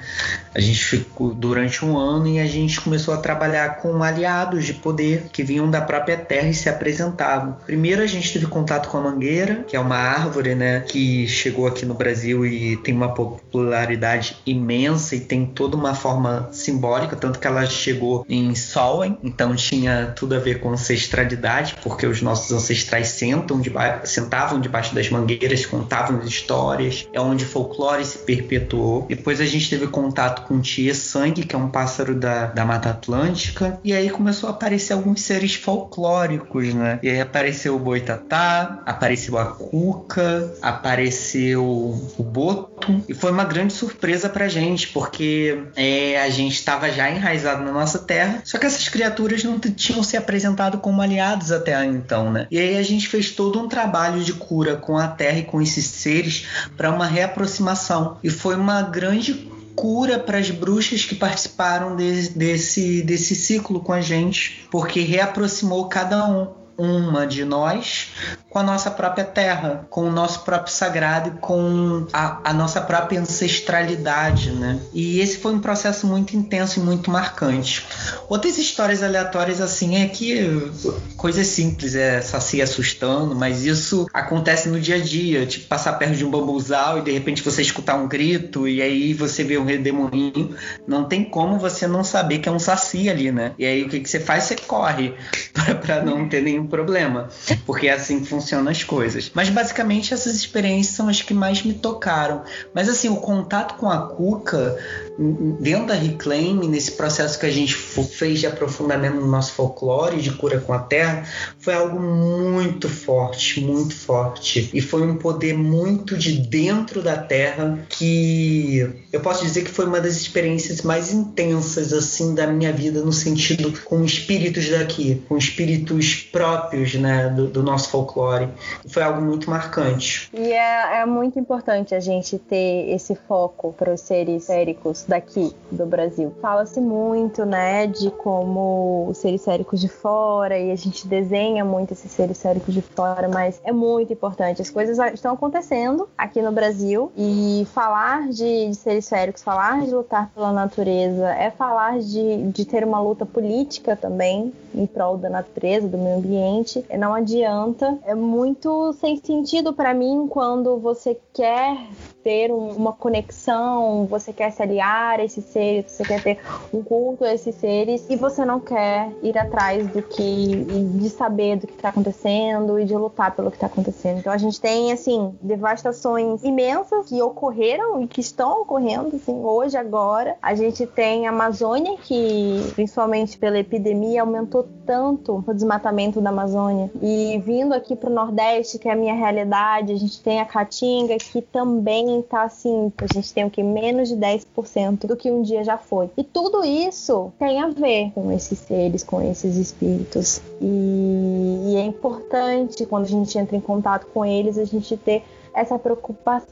[SPEAKER 5] A gente ficou durante um ano e a gente começou a trabalhar com aliados de poder que vinham da própria terra e se apresentavam. Primeiro a gente teve contato com a mangueira, que é uma árvore, né, que chegou aqui no Brasil e tem uma popularidade imensa e tem toda uma forma simbólica, tanto que ela chegou em Solwen, então tinha tudo a ver com ancestralidade, porque os nossos ancestrais sentam deba sentavam debaixo das mangueiras, contavam histórias, é onde o folclore se perpetuou. Depois a gente teve contato com Tia Sangue, que é um pássaro da, da Mata Atlântica, e aí começou a aparecer alguns seres folclóricos, né? E aí apareceu o Boitatá, apareceu a Cuca, apareceu o Boto, e foi uma grande surpresa pra gente, porque é, a gente estava já enraizado na nossa terra, só que essas criaturas não tinham se apresentado como aliados até então, né? E aí a gente fez todo um trabalho de cura com a terra e com esses seres para uma reaproximação. E foi uma grande cura para as bruxas que participaram de, desse, desse ciclo com a gente, porque reaproximou cada um uma de nós com a nossa própria terra, com o nosso próprio sagrado e com a, a, nossa própria ancestralidade, né? E esse foi um processo muito intenso e muito marcante. Outras histórias aleatórias assim é que coisas simples, é se assustando, mas isso acontece no dia a dia, tipo passar perto de um bambuzal e de repente você escutar um grito e aí você vê um redemoinho, não tem como você não saber que é um saci ali, né? E aí o que, que você faz? Você corre (laughs) para não ter nenhum problema, porque é assim que funcionam as coisas. Mas basicamente essas experiências são as que mais me tocaram. Mas assim, o contato com a Cuca dentro da Reclaim, nesse processo que a gente fez de aprofundamento no nosso folclore de cura com a terra, foi algo muito forte, muito forte. E foi um poder muito de dentro da terra que eu posso dizer que foi uma das experiências mais intensas assim da minha vida no sentido com espíritos daqui, com espíritos próprios, né, do, do nosso folclore. Foi algo muito marcante.
[SPEAKER 4] E é, é muito importante a gente ter esse foco para os seres féricos daqui do Brasil. Fala-se muito, né, de como os seres séricos de fora e a gente desenha muito esses seres séricos de fora, mas é muito importante. As coisas estão acontecendo aqui no Brasil e falar de, de seres féricos, falar de lutar pela natureza, é falar de, de ter uma luta política também em prol da natureza, do meio ambiente. Não adianta. É muito sem sentido para mim quando você quer ter um, uma conexão, você quer se aliar a esses seres, você quer ter um culto a esses seres e você não quer ir atrás do que, de saber do que está acontecendo e de lutar pelo que está acontecendo. Então a gente tem, assim, devastações imensas que ocorreram e que estão ocorrendo, assim, hoje, agora. A gente tem a Amazônia, que principalmente pela epidemia aumentou tanto o desmatamento da Amazônia. E vindo aqui para o Nordeste, que é a minha realidade, a gente tem a Caatinga, que também tá assim, a gente tem o que? Menos de 10% do que um dia já foi. E tudo isso tem a ver com esses seres, com esses espíritos. E, e é importante quando a gente entra em contato com eles, a gente ter essa preocupação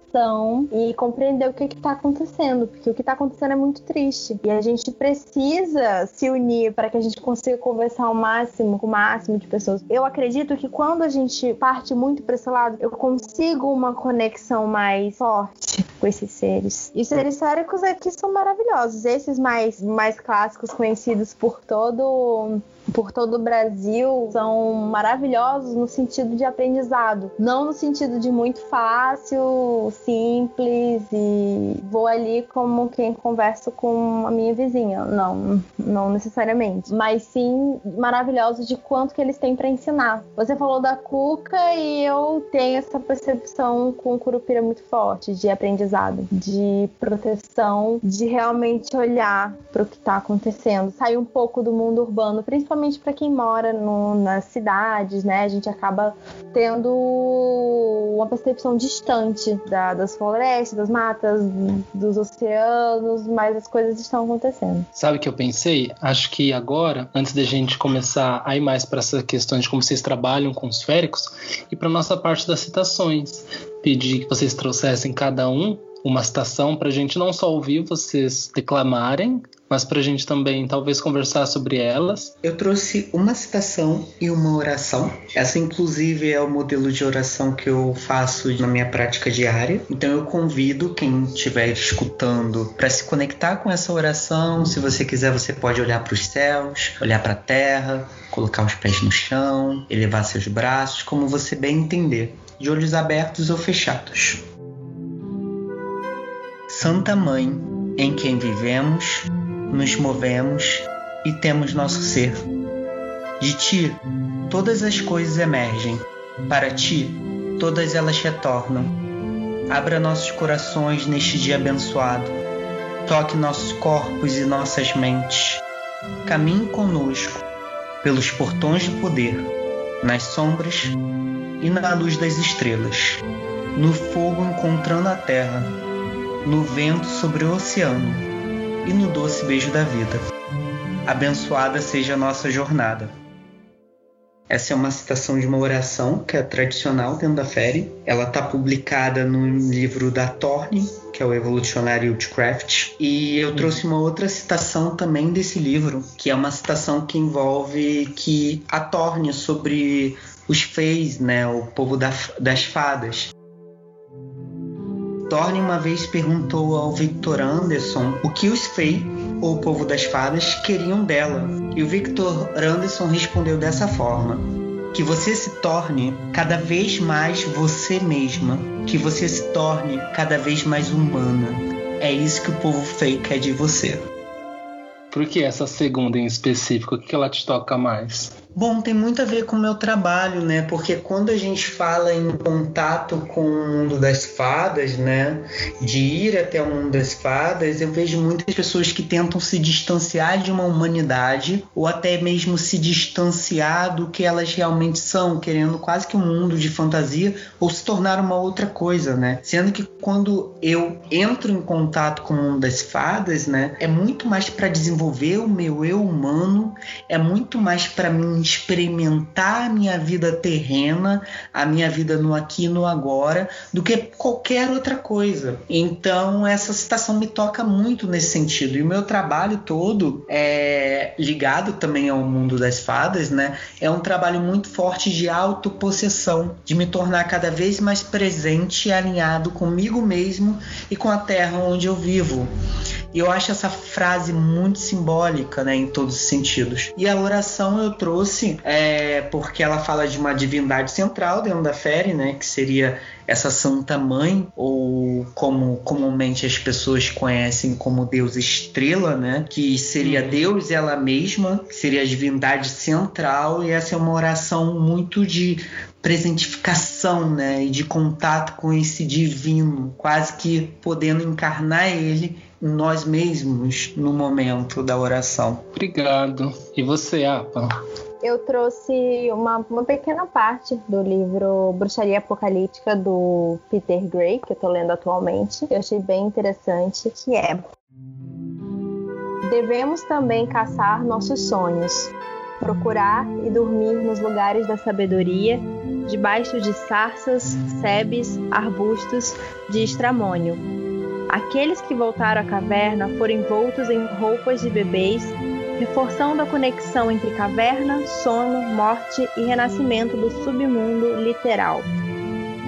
[SPEAKER 4] e compreender o que está acontecendo, porque o que está acontecendo é muito triste. E a gente precisa se unir para que a gente consiga conversar ao máximo com o máximo de pessoas. Eu acredito que quando a gente parte muito para esse lado, eu consigo uma conexão mais forte com esses seres. E seres séricos aqui são maravilhosos. Esses mais, mais clássicos, conhecidos por todo por todo o Brasil são maravilhosos no sentido de aprendizado, não no sentido de muito fácil, simples e vou ali como quem conversa com a minha vizinha. Não, não necessariamente, mas sim maravilhosos de quanto que eles têm para ensinar. Você falou da Cuca e eu tenho essa percepção com o Curupira muito forte de aprendizado, de proteção, de realmente olhar para o que está acontecendo, sair um pouco do mundo urbano, principalmente principalmente para quem mora no, nas cidades, né? A gente acaba tendo uma percepção distante da, das florestas, das matas, dos oceanos, mas as coisas estão acontecendo.
[SPEAKER 2] Sabe o que eu pensei? Acho que agora, antes da gente começar a ir mais para essa questão de como vocês trabalham com os féricos, e para nossa parte das citações, pedir que vocês trouxessem cada um uma citação para a gente não só ouvir vocês declamarem mas para a gente também talvez conversar sobre elas.
[SPEAKER 5] Eu trouxe uma citação e uma oração. Essa, inclusive, é o modelo de oração que eu faço na minha prática diária. Então, eu convido quem estiver escutando para se conectar com essa oração. Se você quiser, você pode olhar para os céus, olhar para a terra, colocar os pés no chão, elevar seus braços, como você bem entender, de olhos abertos ou fechados. Santa Mãe, em quem vivemos, nos movemos e temos nosso ser. De ti, todas as coisas emergem, para ti, todas elas retornam. Abra nossos corações neste dia abençoado. Toque nossos corpos e nossas mentes. Caminhe conosco pelos portões de poder, nas sombras e na luz das estrelas, no fogo encontrando a terra, no vento sobre o oceano e no doce beijo da vida. Abençoada seja a nossa jornada. Essa é uma citação de uma oração que é tradicional dentro da Fairy. Ela está publicada no livro da Thorne, que é o Evolutionary Witchcraft. E eu trouxe uma outra citação também desse livro, que é uma citação que envolve que a Thorne sobre os Feis, né, o povo da, das fadas. Thorne uma vez perguntou ao Victor Anderson o que os Fey, ou povo das fadas, queriam dela. E o Victor Anderson respondeu dessa forma: que você se torne cada vez mais você mesma, que você se torne cada vez mais humana. É isso que o povo Fey quer de você.
[SPEAKER 2] Por que essa segunda em específico? O que ela te toca mais?
[SPEAKER 5] Bom, tem muito a ver com o meu trabalho, né? Porque quando a gente fala em contato com o mundo das fadas, né? De ir até o mundo das fadas, eu vejo muitas pessoas que tentam se distanciar de uma humanidade ou até mesmo se distanciar do que elas realmente são, querendo quase que um mundo de fantasia ou se tornar uma outra coisa, né? Sendo que quando eu entro em contato com o mundo das fadas, né? É muito mais para desenvolver o meu eu humano, é muito mais para mim experimentar a minha vida terrena, a minha vida no aqui e no agora, do que qualquer outra coisa. Então, essa citação me toca muito nesse sentido. E o meu trabalho todo é ligado também ao mundo das fadas, né? É um trabalho muito forte de autopossessão, de me tornar cada vez mais presente e alinhado comigo mesmo e com a terra onde eu vivo. E eu acho essa frase muito simbólica, né, em todos os sentidos. E a oração eu trouxe é, porque ela fala de uma divindade central dentro da fé, né, que seria essa Santa Mãe, ou como comumente as pessoas conhecem como Deus Estrela, né? Que seria uhum. Deus ela mesma, que seria a divindade central, e essa é uma oração muito de presentificação, né? E de contato com esse divino, quase que podendo encarnar ele nós mesmos no momento da oração.
[SPEAKER 2] Obrigado. E você, Apa?
[SPEAKER 4] eu trouxe uma, uma pequena parte do livro Bruxaria Apocalíptica do Peter Gray, que eu estou lendo atualmente. Eu achei bem interessante, que é Devemos também caçar nossos sonhos, procurar e dormir nos lugares da sabedoria, debaixo de sarças, sebes, arbustos de estramônio. Aqueles que voltaram à caverna foram envoltos em roupas de bebês reforçando a conexão entre caverna, sono, morte e renascimento do submundo literal.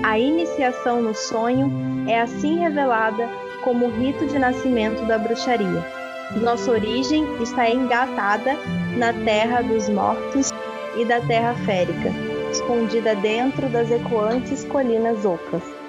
[SPEAKER 4] A iniciação no sonho é assim revelada como o rito de nascimento da bruxaria. Nossa origem está engatada na terra dos mortos e da terra férica, escondida dentro das ecoantes colinas ocas.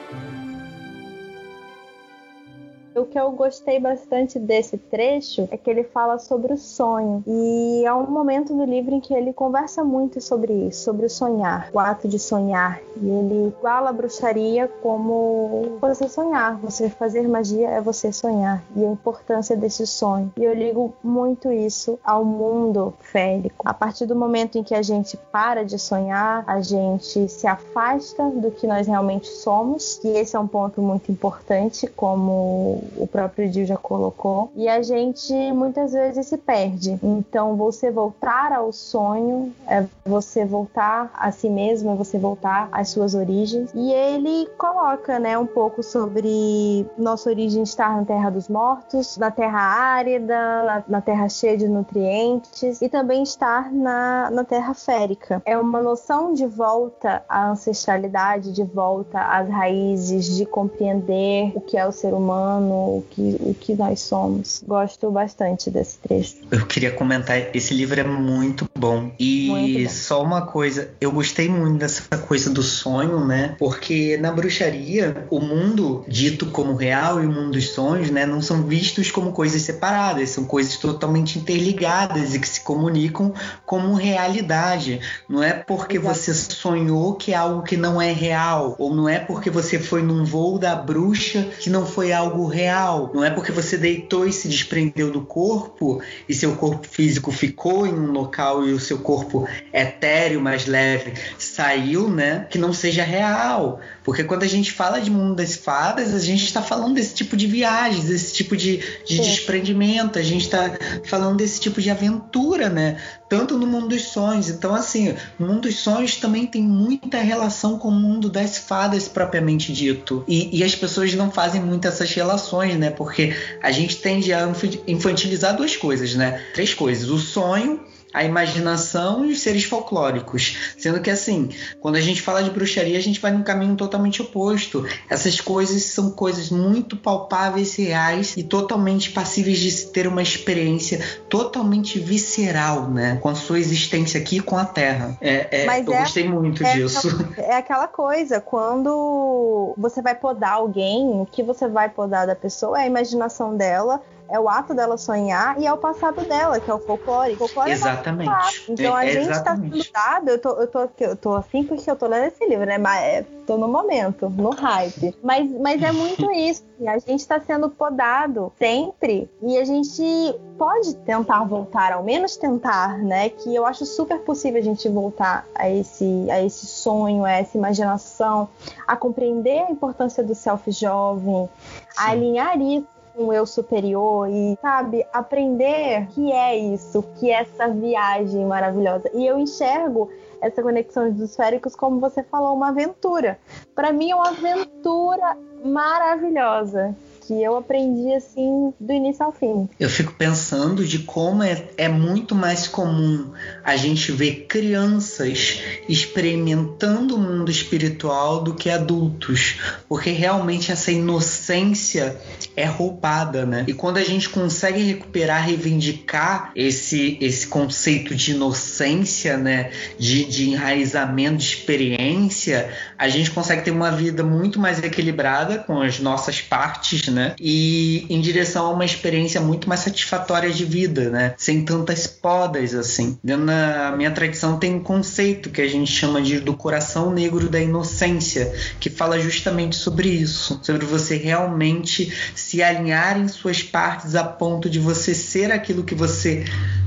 [SPEAKER 4] O que eu gostei bastante desse trecho é que ele fala sobre o sonho. E é um momento do livro em que ele conversa muito sobre isso, sobre o sonhar, o ato de sonhar. E ele iguala a bruxaria como você sonhar, você fazer magia é você sonhar. E a importância desse sonho. E eu ligo muito isso ao mundo férico. A partir do momento em que a gente para de sonhar, a gente se afasta do que nós realmente somos. E esse é um ponto muito importante, como o próprio Dio já colocou. E a gente muitas vezes se perde. Então, você voltar ao sonho é você voltar a si mesmo, é você voltar às suas origens. E ele coloca, né, um pouco sobre nossa origem estar na terra dos mortos, na terra árida, na, na terra cheia de nutrientes e também estar na, na terra férica. É uma noção de volta à ancestralidade, de volta às raízes, de compreender o que é o ser humano, o que, o que nós somos. Gosto bastante desse trecho.
[SPEAKER 5] Eu queria comentar, esse livro é muito bom. E muito bom. só uma coisa, eu gostei muito dessa coisa do sonho, né? Porque na bruxaria, o mundo dito como real e o mundo dos sonhos, né, não são vistos como coisas separadas, são coisas totalmente interligadas e que se comunicam como realidade. Não é porque Exato. você sonhou que é algo que não é real, ou não é porque você foi num voo da bruxa que não foi algo real, não é porque você deitou e se desprendeu do corpo e seu corpo físico ficou em um local e o seu corpo etéreo, mais leve, saiu, né, que não seja real. Porque quando a gente fala de mundo das fadas, a gente está falando desse tipo de viagens, desse tipo de, de desprendimento, a gente está falando desse tipo de aventura, né? Tanto no mundo dos sonhos. Então, assim, o mundo dos sonhos também tem muita relação com o mundo das fadas propriamente dito. E, e as pessoas não fazem muito essas relações, né? Porque a gente tende a infantilizar duas coisas, né? Três coisas: o sonho a imaginação e os seres folclóricos. Sendo que, assim, quando a gente fala de bruxaria, a gente vai num caminho totalmente oposto. Essas coisas são coisas muito palpáveis, reais e totalmente passíveis de se ter uma experiência totalmente visceral, né? Com a sua existência aqui com a Terra. É, é eu é, gostei muito
[SPEAKER 4] é
[SPEAKER 5] disso.
[SPEAKER 4] é aquela coisa, quando você vai podar alguém, o que você vai podar da pessoa é a imaginação dela é o ato dela sonhar e é o passado dela, que é o folclore. O folclore
[SPEAKER 5] é exatamente.
[SPEAKER 4] É então a
[SPEAKER 5] é,
[SPEAKER 4] gente está sendo dado, eu tô, eu, tô, eu tô assim porque eu tô lendo esse livro, né? Mas é, tô no momento, no hype. Mas, mas é muito (laughs) isso. A gente está sendo podado sempre e a gente pode tentar voltar, ao menos tentar, né? Que eu acho super possível a gente voltar a esse, a esse sonho, a essa imaginação, a compreender a importância do self jovem, a alinhar isso um eu superior e, sabe, aprender que é isso, que é essa viagem maravilhosa. E eu enxergo essa conexão dos féricos, como você falou, uma aventura. Para mim é uma aventura maravilhosa que eu aprendi assim do início ao fim.
[SPEAKER 5] Eu fico pensando de como é, é muito mais comum a gente ver crianças experimentando o mundo espiritual do que adultos, porque realmente essa inocência é roubada, né? E quando a gente consegue recuperar, reivindicar esse, esse conceito de inocência, né? De, de enraizamento de experiência, a gente consegue ter uma vida muito mais equilibrada com as nossas partes, né? E em direção a uma experiência muito mais satisfatória de vida, né? Sem tantas podas, assim. Na minha tradição tem um conceito que a gente chama de do coração negro da inocência, que fala justamente sobre isso, sobre você realmente se alinhar em suas partes a ponto de você ser aquilo que você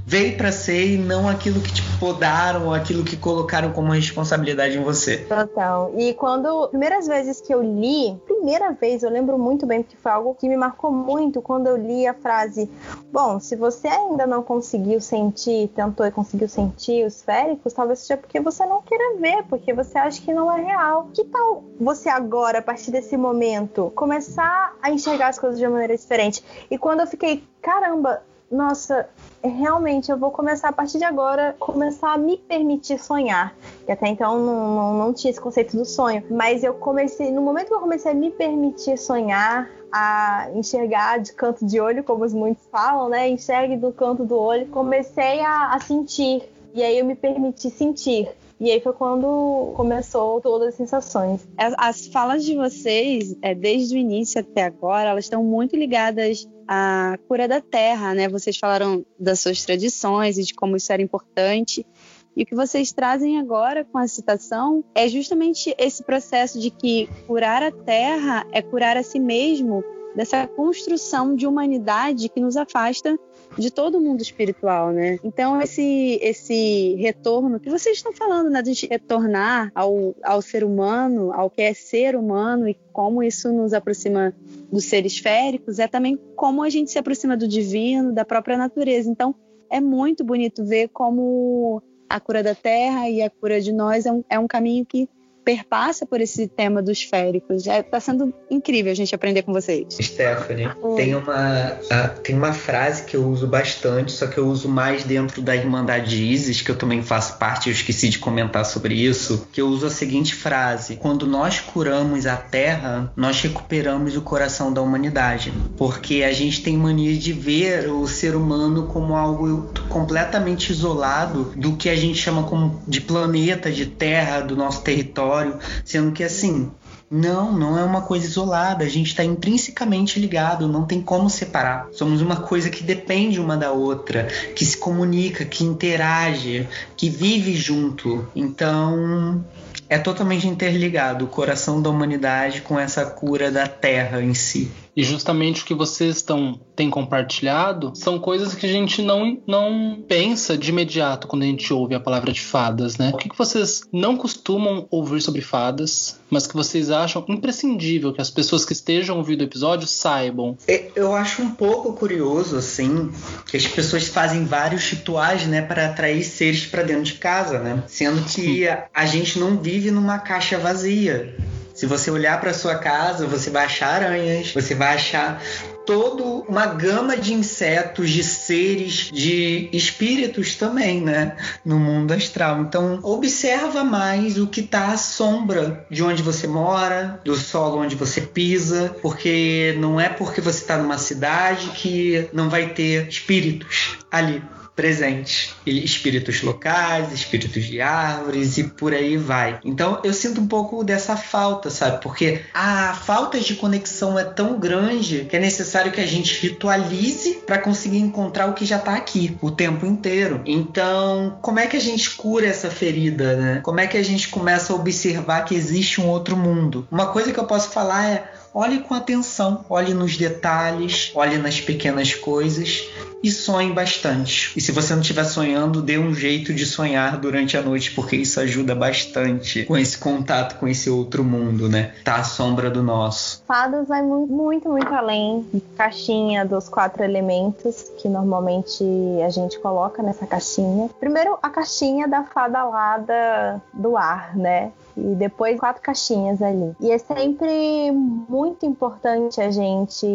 [SPEAKER 5] veio para ser e não aquilo que te podaram, aquilo que colocaram como responsabilidade em você.
[SPEAKER 4] Total. E quando primeiras vezes que eu li, primeira vez eu lembro muito bem porque foi algo que me marcou muito quando eu li a frase: "Bom, se você ainda não conseguiu sentir, tentou e conseguiu sentir os féricos, talvez seja porque você não queira ver, porque você acha que não é real. Que tal você agora, a partir desse momento, começar a enxergar as coisas de uma maneira diferente?" E quando eu fiquei, caramba, nossa, realmente eu vou começar a partir de agora começar a me permitir sonhar. Que até então não, não, não, tinha esse conceito do sonho. Mas eu comecei, no momento que eu comecei a me permitir sonhar, a enxergar de canto de olho, como os muitos falam, né? Enxergue do canto do olho, comecei a, a sentir. E aí eu me permiti sentir. E aí foi quando começou todas as sensações.
[SPEAKER 3] As falas de vocês, é, desde o início até agora, elas estão muito ligadas à cura da terra, né? Vocês falaram das suas tradições e de como isso era importante. E o que vocês trazem agora com a citação é justamente esse processo de que curar a terra é curar a si mesmo dessa construção de humanidade que nos afasta de todo mundo espiritual, né? Então esse esse retorno que vocês estão falando, né, de retornar ao, ao ser humano, ao que é ser humano e como isso nos aproxima dos seres féricos, é também como a gente se aproxima do divino, da própria natureza. Então é muito bonito ver como a cura da Terra e a cura de nós é um, é um caminho que perpassa por esse tema dos féricos. Está é, tá sendo incrível a gente aprender com vocês.
[SPEAKER 5] Stephanie, tem uma, tem uma frase que eu uso bastante, só que eu uso mais dentro da Irmandade de Isis, que eu também faço parte, eu esqueci de comentar sobre isso, que eu uso a seguinte frase: Quando nós curamos a Terra, nós recuperamos o coração da humanidade. Porque a gente tem mania de ver o ser humano como algo completamente isolado do que a gente chama como de planeta, de terra, do nosso território território, sendo que assim, não, não é uma coisa isolada, a gente está intrinsecamente ligado, não tem como separar. Somos uma coisa que depende uma da outra, que se comunica, que interage, que vive junto. Então, é totalmente interligado o coração da humanidade com essa cura da Terra em si.
[SPEAKER 2] E justamente o que vocês estão têm compartilhado são coisas que a gente não, não pensa de imediato quando a gente ouve a palavra de fadas, né? O que, que vocês não costumam ouvir sobre fadas, mas que vocês acham imprescindível que as pessoas que estejam ouvindo o episódio saibam?
[SPEAKER 5] É, eu acho um pouco curioso, assim, que as pessoas fazem vários rituais, né, para atrair seres para dentro de casa, né? Sendo que a, a gente não vive numa caixa vazia. Se você olhar para sua casa, você vai achar aranhas, você vai achar toda uma gama de insetos, de seres, de espíritos também, né? No mundo astral. Então, observa mais o que está à sombra de onde você mora, do solo onde você pisa, porque não é porque você está numa cidade que não vai ter espíritos ali presentes. Espíritos locais, espíritos de árvores e por aí vai. Então eu sinto um pouco dessa falta, sabe? Porque a falta de conexão é tão grande que é necessário que a gente ritualize para conseguir encontrar o que já está aqui o tempo inteiro. Então, como é que a gente cura essa ferida, né? Como é que a gente começa a observar que existe um outro mundo? Uma coisa que eu posso falar é olhe com atenção, olhe nos detalhes, olhe nas pequenas coisas e sonhe bastante. E se você não estiver sonhando, dê um jeito de sonhar durante a noite, porque isso ajuda bastante com esse contato com esse outro mundo, né? Tá à sombra do nosso.
[SPEAKER 4] Fadas vai muito, muito além caixinha dos quatro elementos que normalmente a gente coloca nessa caixinha. Primeiro, a caixinha da fada alada do ar, né? e depois quatro caixinhas ali. E é sempre muito importante a gente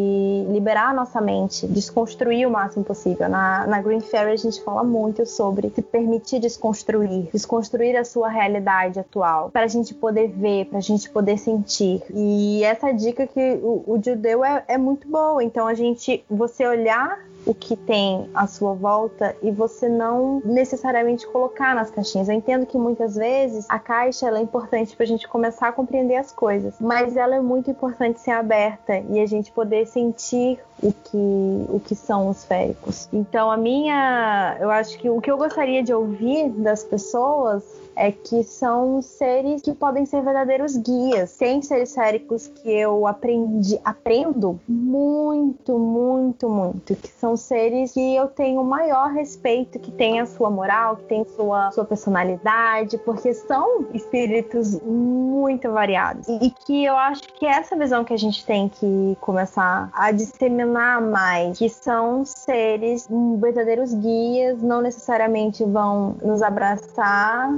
[SPEAKER 4] liberar a nossa mente, desconstruir o máximo possível. Na, na Green Fairy a gente fala muito sobre se permitir desconstruir, desconstruir a sua realidade atual, para a gente poder ver, para a gente poder sentir. E essa dica que o, o judeu é, é muito boa. Então a gente, você olhar o que tem à sua volta e você não necessariamente colocar nas caixinhas. Eu entendo que muitas vezes a caixa é importante para a gente começar a compreender as coisas, mas ela é muito importante ser aberta e a gente poder sentir o que, o que são os féricos. Então a minha, eu acho que o que eu gostaria de ouvir das pessoas é que são seres que podem ser verdadeiros guias. Tem seres féricos que eu aprendi, aprendo muito, muito, muito, que são seres que eu tenho maior respeito, que têm a sua moral, que têm sua, sua personalidade, porque são espíritos muito variados. E, e que eu acho que é essa visão que a gente tem que começar a disseminar mais, que são seres verdadeiros guias, não necessariamente vão nos abraçar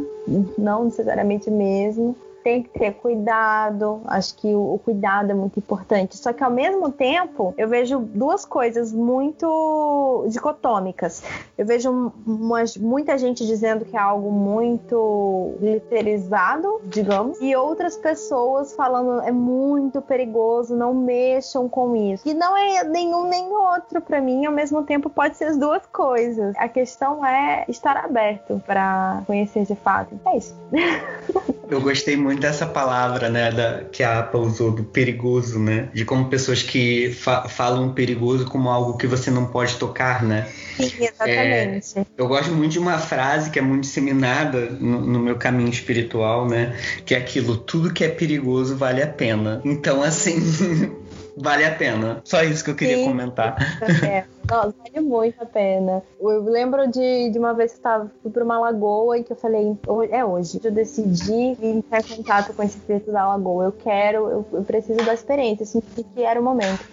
[SPEAKER 4] não necessariamente mesmo, tem que ter cuidado. Acho que o, cuidado é muito importante. Só que ao mesmo tempo, eu vejo duas coisas muito dicotômicas. Eu vejo muita gente dizendo que é algo muito literizado, digamos, e outras pessoas falando é muito perigoso, não mexam com isso. E não é nenhum nem outro para mim, ao mesmo tempo pode ser as duas coisas. A questão é estar aberto para conhecer de fato. É isso.
[SPEAKER 5] Eu gostei muito dessa palavra, né, da, que a APA usou, do perigoso, né? De como pessoas que fa falam perigoso como algo que você não pode tocar, né?
[SPEAKER 4] Sim, exatamente.
[SPEAKER 5] É, eu gosto muito de uma frase que é muito disseminada no, no, meu caminho espiritual, né? Que é aquilo, tudo que é perigoso vale a pena. Então, assim, (laughs) vale a pena. Só isso que eu queria Sim. comentar.
[SPEAKER 4] É, Nossa, vale muito a pena. Eu lembro de, de uma vez que eu tava, fui pra uma lagoa e que eu falei, é hoje. Eu decidi entrar em contato com esse espírito da lagoa. Eu quero, eu, eu preciso da experiência, assim, que era o momento.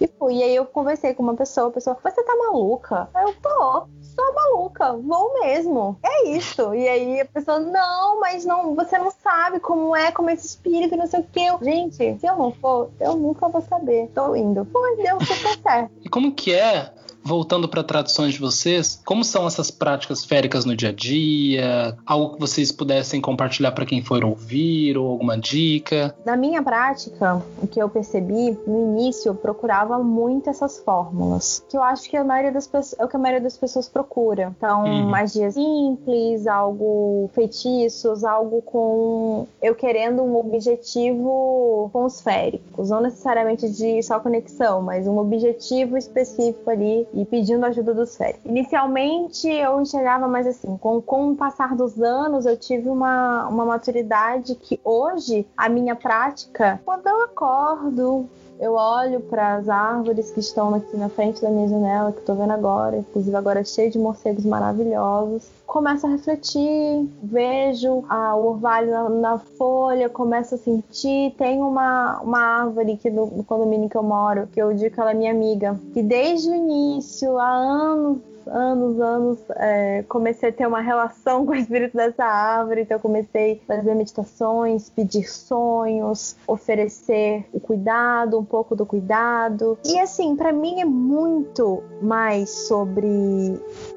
[SPEAKER 4] E fui. E aí eu conversei com uma pessoa, a pessoa, você tá maluca? Eu tô sou maluca, vou mesmo. É isso. E aí a pessoa, não, mas não, você não sabe como é, como é esse espírito, não sei o quê. Gente, se eu não for, eu nunca vou saber. Tô indo. Pô, deu super certo.
[SPEAKER 2] E como que é voltando para traduções de vocês, como são essas práticas féricas no dia a dia? Algo que vocês pudessem compartilhar para quem for ouvir ou alguma dica?
[SPEAKER 4] Na minha prática, o que eu percebi no início, eu procurava muito essas fórmulas, que eu acho que a maioria das pessoas, é o que a maioria das pessoas procura. Então, uhum. magia simples, algo feitiços, algo com eu querendo um objetivo com os féricos, não necessariamente de só conexão, mas um objetivo específico ali e pedindo ajuda dos férias. Inicialmente eu enxergava mais assim, com, com o passar dos anos eu tive uma, uma maturidade que hoje a minha prática, quando eu acordo, eu olho para as árvores que estão aqui na frente da minha janela, que estou vendo agora, inclusive agora cheio de morcegos maravilhosos. Começo a refletir, vejo a, o orvalho na, na, folha, começo a sentir. Tem uma, uma árvore aqui no, no condomínio que eu moro, que eu digo que ela é minha amiga, que desde o início, há anos anos, anos, é, comecei a ter uma relação (laughs) com o espírito dessa árvore. Então, eu comecei a fazer meditações, pedir sonhos, oferecer o cuidado, um pouco do cuidado. E assim, para mim é muito mais sobre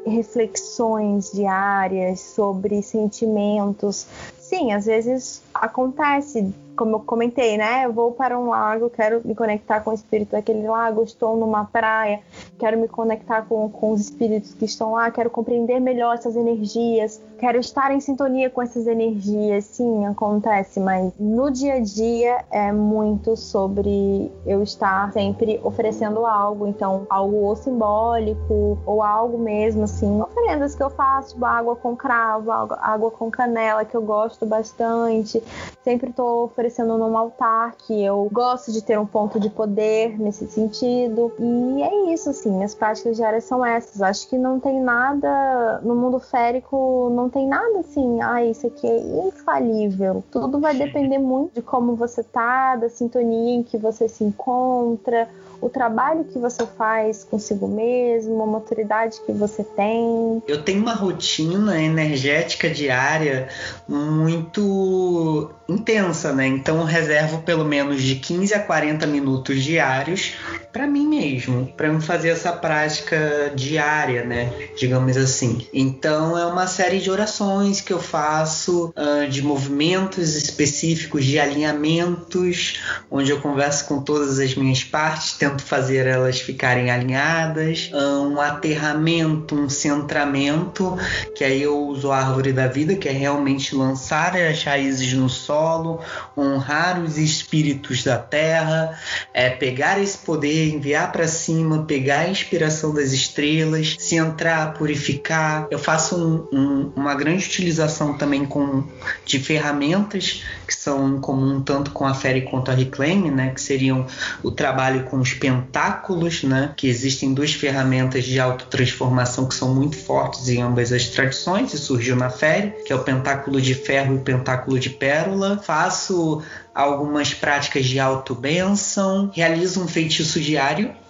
[SPEAKER 4] reflexões diárias, sobre sentimentos. Sim, às vezes acontece como eu comentei, né? Eu vou para um lago, quero me conectar com o espírito daquele lago, estou numa praia, quero me conectar com, com os espíritos que estão lá, quero compreender melhor essas energias, quero estar em sintonia com essas energias. Sim, acontece, mas no dia a dia é muito sobre eu estar sempre oferecendo algo, então algo ou simbólico ou algo mesmo assim, oferendas que eu faço, tipo, água com cravo, água com canela que eu gosto bastante. Sempre estou oferecendo num altar, que eu gosto de ter um ponto de poder nesse sentido. E é isso, assim, minhas práticas diárias são essas. Acho que não tem nada no mundo férico, não tem nada assim, ah, isso aqui é infalível. Tudo vai depender muito de como você tá, da sintonia em que você se encontra, o trabalho que você faz consigo mesmo, a maturidade que você tem.
[SPEAKER 5] Eu tenho uma rotina energética diária muito intensa, né? Então eu reservo pelo menos de 15 a 40 minutos diários para mim mesmo, para eu fazer essa prática diária, né? Digamos assim. Então é uma série de orações que eu faço, uh, de movimentos específicos, de alinhamentos, onde eu converso com todas as minhas partes, tento fazer elas ficarem alinhadas, um aterramento, um centramento, que aí eu uso a árvore da vida, que é realmente lançar as raízes no solo honrar os espíritos da terra, é pegar esse poder, enviar para cima, pegar a inspiração das estrelas, se entrar, purificar. Eu faço um, um, uma grande utilização também com de ferramentas que são em comum tanto com a Fairy quanto a Reclaim, né, que seriam o trabalho com os pentáculos, né, que existem duas ferramentas de autotransformação que são muito fortes em ambas as tradições e surgiu na Fairy, que é o pentáculo de ferro e o pentáculo de pérola. Faço algumas práticas de auto-benção, realizo um feitiço diário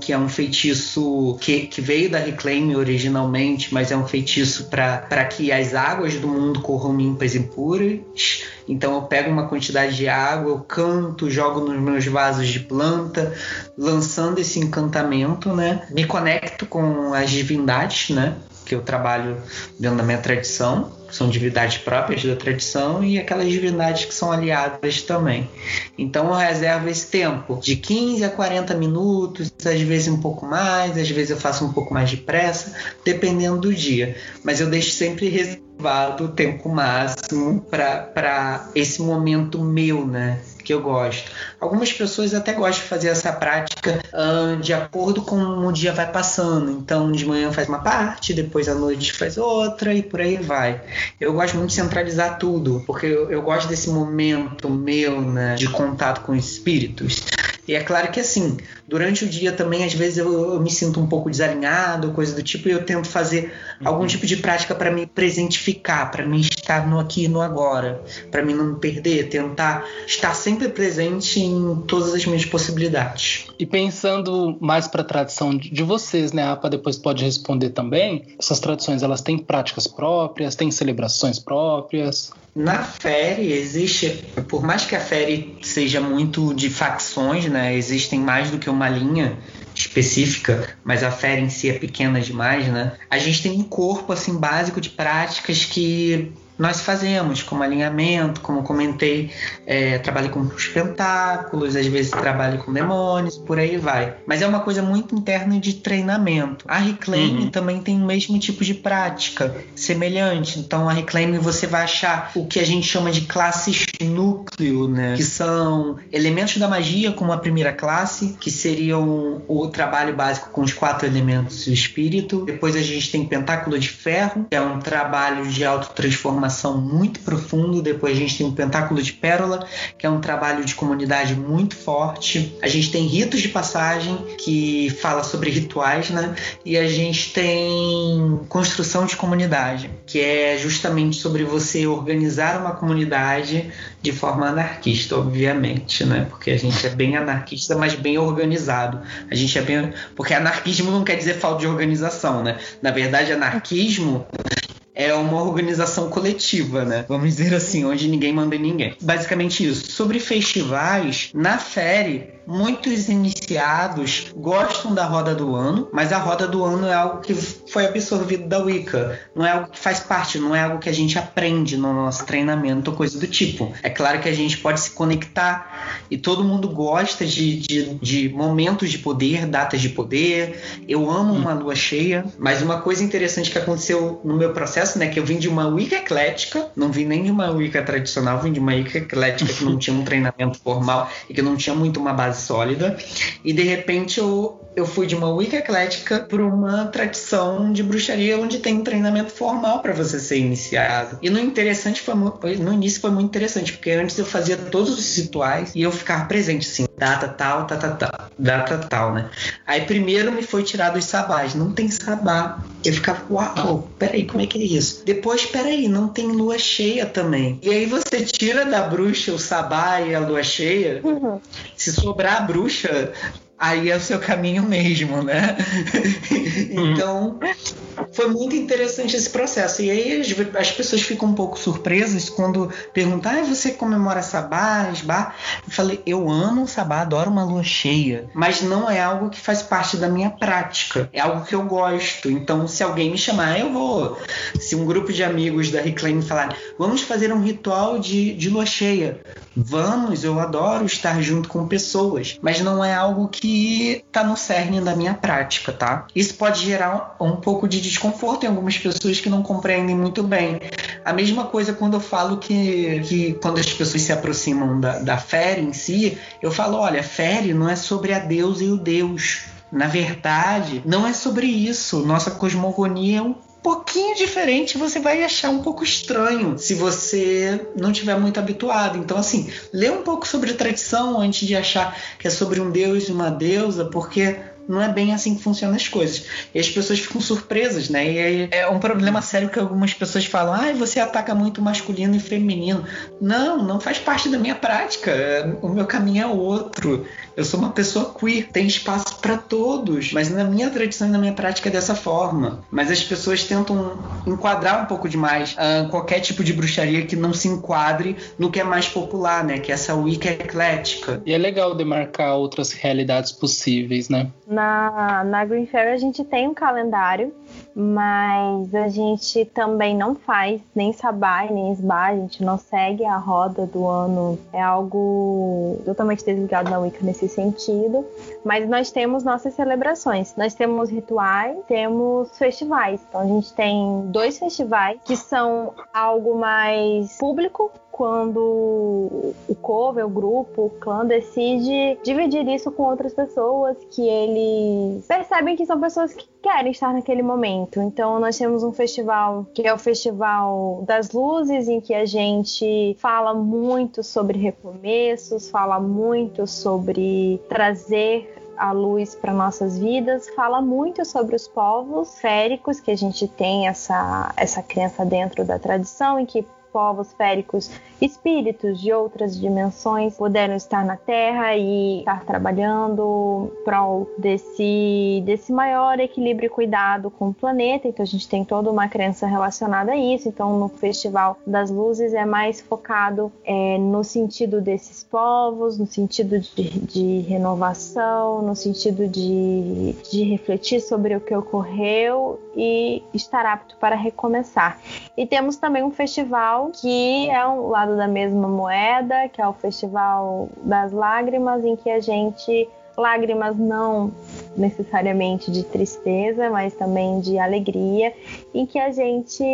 [SPEAKER 5] Que é um feitiço que, que, veio da Reclaim originalmente, mas é um feitiço para que as águas do mundo corram limpas e puras. Então eu pego uma quantidade de água, eu canto, jogo nos meus vasos de planta, lançando esse encantamento, né? Me conecto com as divindades, né? Que eu trabalho dentro da minha tradição são divindades próprias da tradição e aquelas divindades que são aliadas também. Então eu reservo esse tempo de 15 a 40 minutos, às vezes um pouco mais, às vezes eu faço um pouco mais depressa, dependendo do dia. Mas eu deixo sempre reservado o tempo máximo para esse momento meu, né? Que eu gosto. Algumas pessoas até gostam de fazer essa prática de acordo com o dia vai passando. Então, de manhã faz uma parte, depois à noite faz outra e por aí vai. Eu gosto muito de centralizar tudo, porque eu, eu gosto desse momento meu né, de contato com espíritos. E é claro que assim, durante o dia também, às vezes, eu, eu me sinto um pouco desalinhado, coisa do tipo, e eu tento fazer uhum. algum tipo de prática para me presentificar, para me estar no aqui e no agora, para mim não me perder, tentar estar sempre presente em todas as minhas possibilidades.
[SPEAKER 2] E pensando mais para a tradição de vocês, né? A APA depois pode responder também. Essas tradições, elas têm práticas próprias, têm celebrações próprias?
[SPEAKER 5] Na Fere existe, por mais que a Fere seja muito de facções, né? Existem mais do que uma linha específica, mas a Fere em si é pequena demais, né? A gente tem um corpo assim básico de práticas que nós fazemos, como alinhamento, como comentei, é, trabalho com os pentáculos, às vezes trabalho com demônios, por aí vai. Mas é uma coisa muito interna de treinamento. A Reclaim uhum. também tem o mesmo tipo de prática, semelhante. Então, a Reclaim você vai achar o que a gente chama de classes núcleo, né? Que são elementos da magia, como a primeira classe, que seriam o trabalho básico com os quatro elementos do espírito. Depois a gente tem pentáculo de ferro, que é um trabalho de autotransformação formação muito profundo. Depois a gente tem o Pentáculo de Pérola, que é um trabalho de comunidade muito forte. A gente tem Ritos de Passagem, que fala sobre rituais, né? E a gente tem Construção de Comunidade, que é justamente sobre você organizar uma comunidade de forma anarquista, obviamente, né? Porque a gente é bem anarquista, mas bem organizado. A gente é bem. Porque anarquismo não quer dizer falta de organização, né? Na verdade, anarquismo é uma organização coletiva, né? Vamos dizer assim, onde ninguém manda ninguém. Basicamente isso. Sobre festivais, na Fere, muitos iniciados gostam da roda do ano, mas a roda do ano é algo que foi absorvido da Wicca. Não é algo que faz parte, não é algo que a gente aprende no nosso treinamento ou coisa do tipo. É claro que a gente pode se conectar e todo mundo gosta de, de, de momentos de poder, datas de poder. Eu amo uma lua cheia, mas uma coisa interessante que aconteceu no meu processo, né, que eu vim de uma Wicca eclética, não vim nem de uma Wicca tradicional, vim de uma Wicca eclética que não tinha um treinamento formal e que não tinha muito uma base sólida. E de repente eu, eu fui de uma Wicca eclética para uma tradição de bruxaria onde tem um treinamento formal para você ser iniciado. E no interessante foi no início foi muito interessante, porque antes eu fazia todos os rituais e eu ficava presente assim, data tal, data tal, data tal, né? Aí primeiro me foi tirado os sabás, não tem sabá. Eu ficava, uau, peraí, como é que é isso? Depois, peraí, não tem lua cheia também. E aí você tira da bruxa o sabá e a lua cheia. Uhum. Se sobrar a bruxa, aí é o seu caminho mesmo, né? (laughs) então, foi muito interessante esse processo. E aí as, as, pessoas ficam um pouco surpresas quando perguntam: ah, você comemora Sabá, Esbá? Eu falei: eu amo Sabá, adoro uma lua cheia, mas não é algo que faz parte da minha prática, é algo que eu gosto. Então, se alguém me chamar, eu vou. Se um grupo de amigos da Reclaim falar: vamos fazer um ritual de, de lua cheia, vamos, eu adoro estar junto com pessoas, mas não é algo que está no cerne da minha prática, tá? Isso pode gerar um pouco de desconforto em algumas pessoas que não compreendem muito bem. A mesma coisa quando eu falo que, que quando as pessoas se aproximam da, da fé em si, eu falo: olha, fé não é sobre a Deus e o Deus. Na verdade, não é sobre isso. Nossa cosmogonia é um pouquinho diferente, você vai achar um pouco estranho se você não tiver muito habituado. Então, assim, lê um pouco sobre tradição antes de achar que é sobre um deus e uma deusa, porque não é bem assim que funcionam as coisas. E as pessoas ficam surpresas, né? E é um problema sério que algumas pessoas falam: ah, você ataca muito masculino e feminino. Não, não faz parte da minha prática. O meu caminho é outro. Eu sou uma pessoa queer, tem espaço para todos, mas na minha tradição e na minha prática é dessa forma. Mas as pessoas tentam enquadrar um pouco demais uh, qualquer tipo de bruxaria que não se enquadre no que é mais popular, né? Que é essa Wicca eclética.
[SPEAKER 2] E é legal demarcar outras realidades possíveis, né?
[SPEAKER 3] Na, na Green Fairy a gente tem um calendário mas a gente também não faz nem sabá nem esbá, a gente não segue a roda do ano, é algo totalmente desligado na Wicca nesse sentido, mas nós temos nossas celebrações, nós temos rituais, temos festivais, então a gente tem dois festivais que são algo mais público, quando o cover, o grupo, o clã decide dividir isso com outras pessoas que eles percebem que são pessoas que querem estar naquele momento. Então nós temos um festival que é o Festival das Luzes, em que a gente fala muito sobre recomeços, fala muito sobre trazer
[SPEAKER 4] a luz para nossas vidas, fala muito sobre os povos féricos, que a gente tem essa, essa crença dentro da tradição, em que povos féricos, espíritos de outras dimensões puderam estar na Terra e estar trabalhando prol desse, desse maior equilíbrio e cuidado com o planeta. Então a gente tem toda uma crença relacionada a isso. Então no Festival das Luzes é mais focado é, no sentido desses povos, no sentido de, de renovação, no sentido de, de refletir sobre o que ocorreu e estar apto para recomeçar. E temos também um festival que é um lado da mesma moeda, que é o Festival das Lágrimas, em que a gente lágrimas não necessariamente de tristeza, mas também de alegria, em que a gente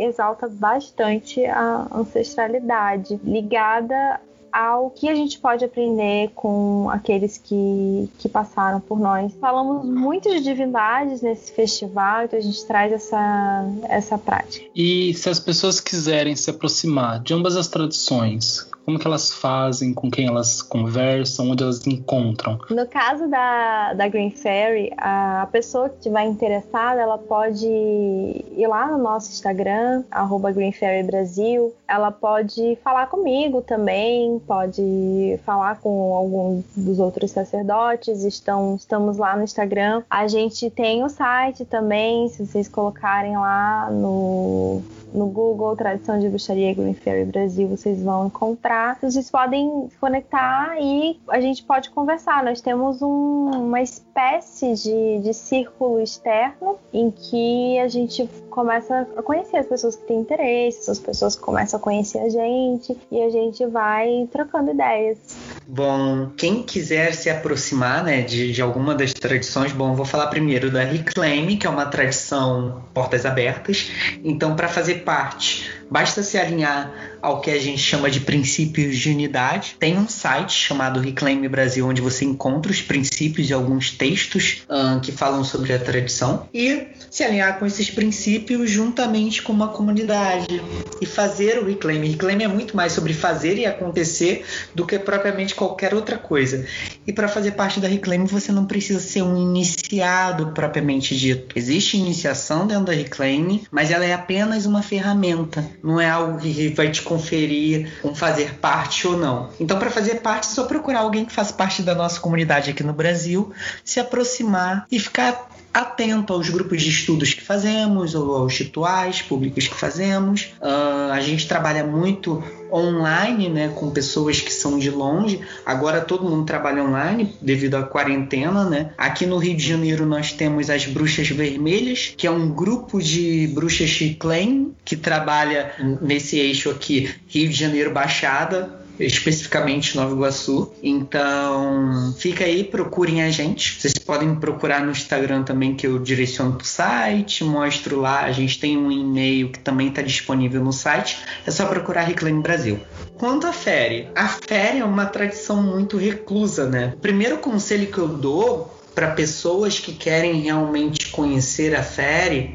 [SPEAKER 4] exalta bastante a ancestralidade ligada ao que a gente pode aprender com aqueles que, que passaram por nós. Falamos muito de divindades nesse festival, então a gente traz essa, essa prática.
[SPEAKER 2] E se as pessoas quiserem se aproximar de ambas as tradições, como que elas fazem, com quem elas conversam, onde elas encontram?
[SPEAKER 4] No caso da, da Green Fairy, a pessoa que estiver interessada, ela pode ir lá no nosso Instagram, arroba Green Fairy Brasil, ela pode falar comigo também, pode falar com algum dos outros sacerdotes, estão, estamos lá no Instagram. A gente tem o site também, se vocês colocarem lá no no Google Tradição de Bruxaria Green Fairy Brasil, vocês vão encontrar. Vocês podem se conectar e a gente pode conversar. Nós temos um, uma espécie de, de círculo externo em que a gente começa a conhecer as pessoas que têm interesse, as pessoas começam a conhecer a gente e a gente vai trocando ideias.
[SPEAKER 5] Bom, quem quiser se aproximar né, de, de alguma das tradições, bom, vou falar primeiro da Reclaim, que é uma tradição portas abertas. Então, para fazer parte. Basta se alinhar ao que a gente chama de princípios de unidade. Tem um site chamado Reclaim Brasil, onde você encontra os princípios e alguns textos uh, que falam sobre a tradição. E se alinhar com esses princípios juntamente com uma comunidade. E fazer o Reclaim. Reclaim é muito mais sobre fazer e acontecer do que propriamente qualquer outra coisa. E para fazer parte da Reclaim, você não precisa ser um iniciado propriamente dito. Existe iniciação dentro da Reclaim, mas ela é apenas uma ferramenta não é algo que vai te conferir um fazer parte ou não. Então, para fazer parte, é só procurar alguém que faz parte da nossa comunidade aqui no Brasil, se aproximar e ficar atento aos grupos de estudos que fazemos ou aos rituais públicos que fazemos. Uh, a gente trabalha muito online, né, com pessoas que são de longe. Agora todo mundo trabalha online devido à quarentena, né? Aqui no Rio de Janeiro nós temos as Bruxas Vermelhas, que é um grupo de bruxas chiclane que trabalha nesse eixo aqui, Rio de Janeiro Baixada, especificamente Nova Iguaçu. Então, fica aí, procurem a gente. Vocês podem procurar no Instagram também, que eu direciono para o site, mostro lá. A gente tem um e-mail que também está disponível no site. É só procurar Reclame Brasil. Quanto à férias, a férias é uma tradição muito reclusa, né? O primeiro conselho que eu dou para pessoas que querem realmente conhecer a férias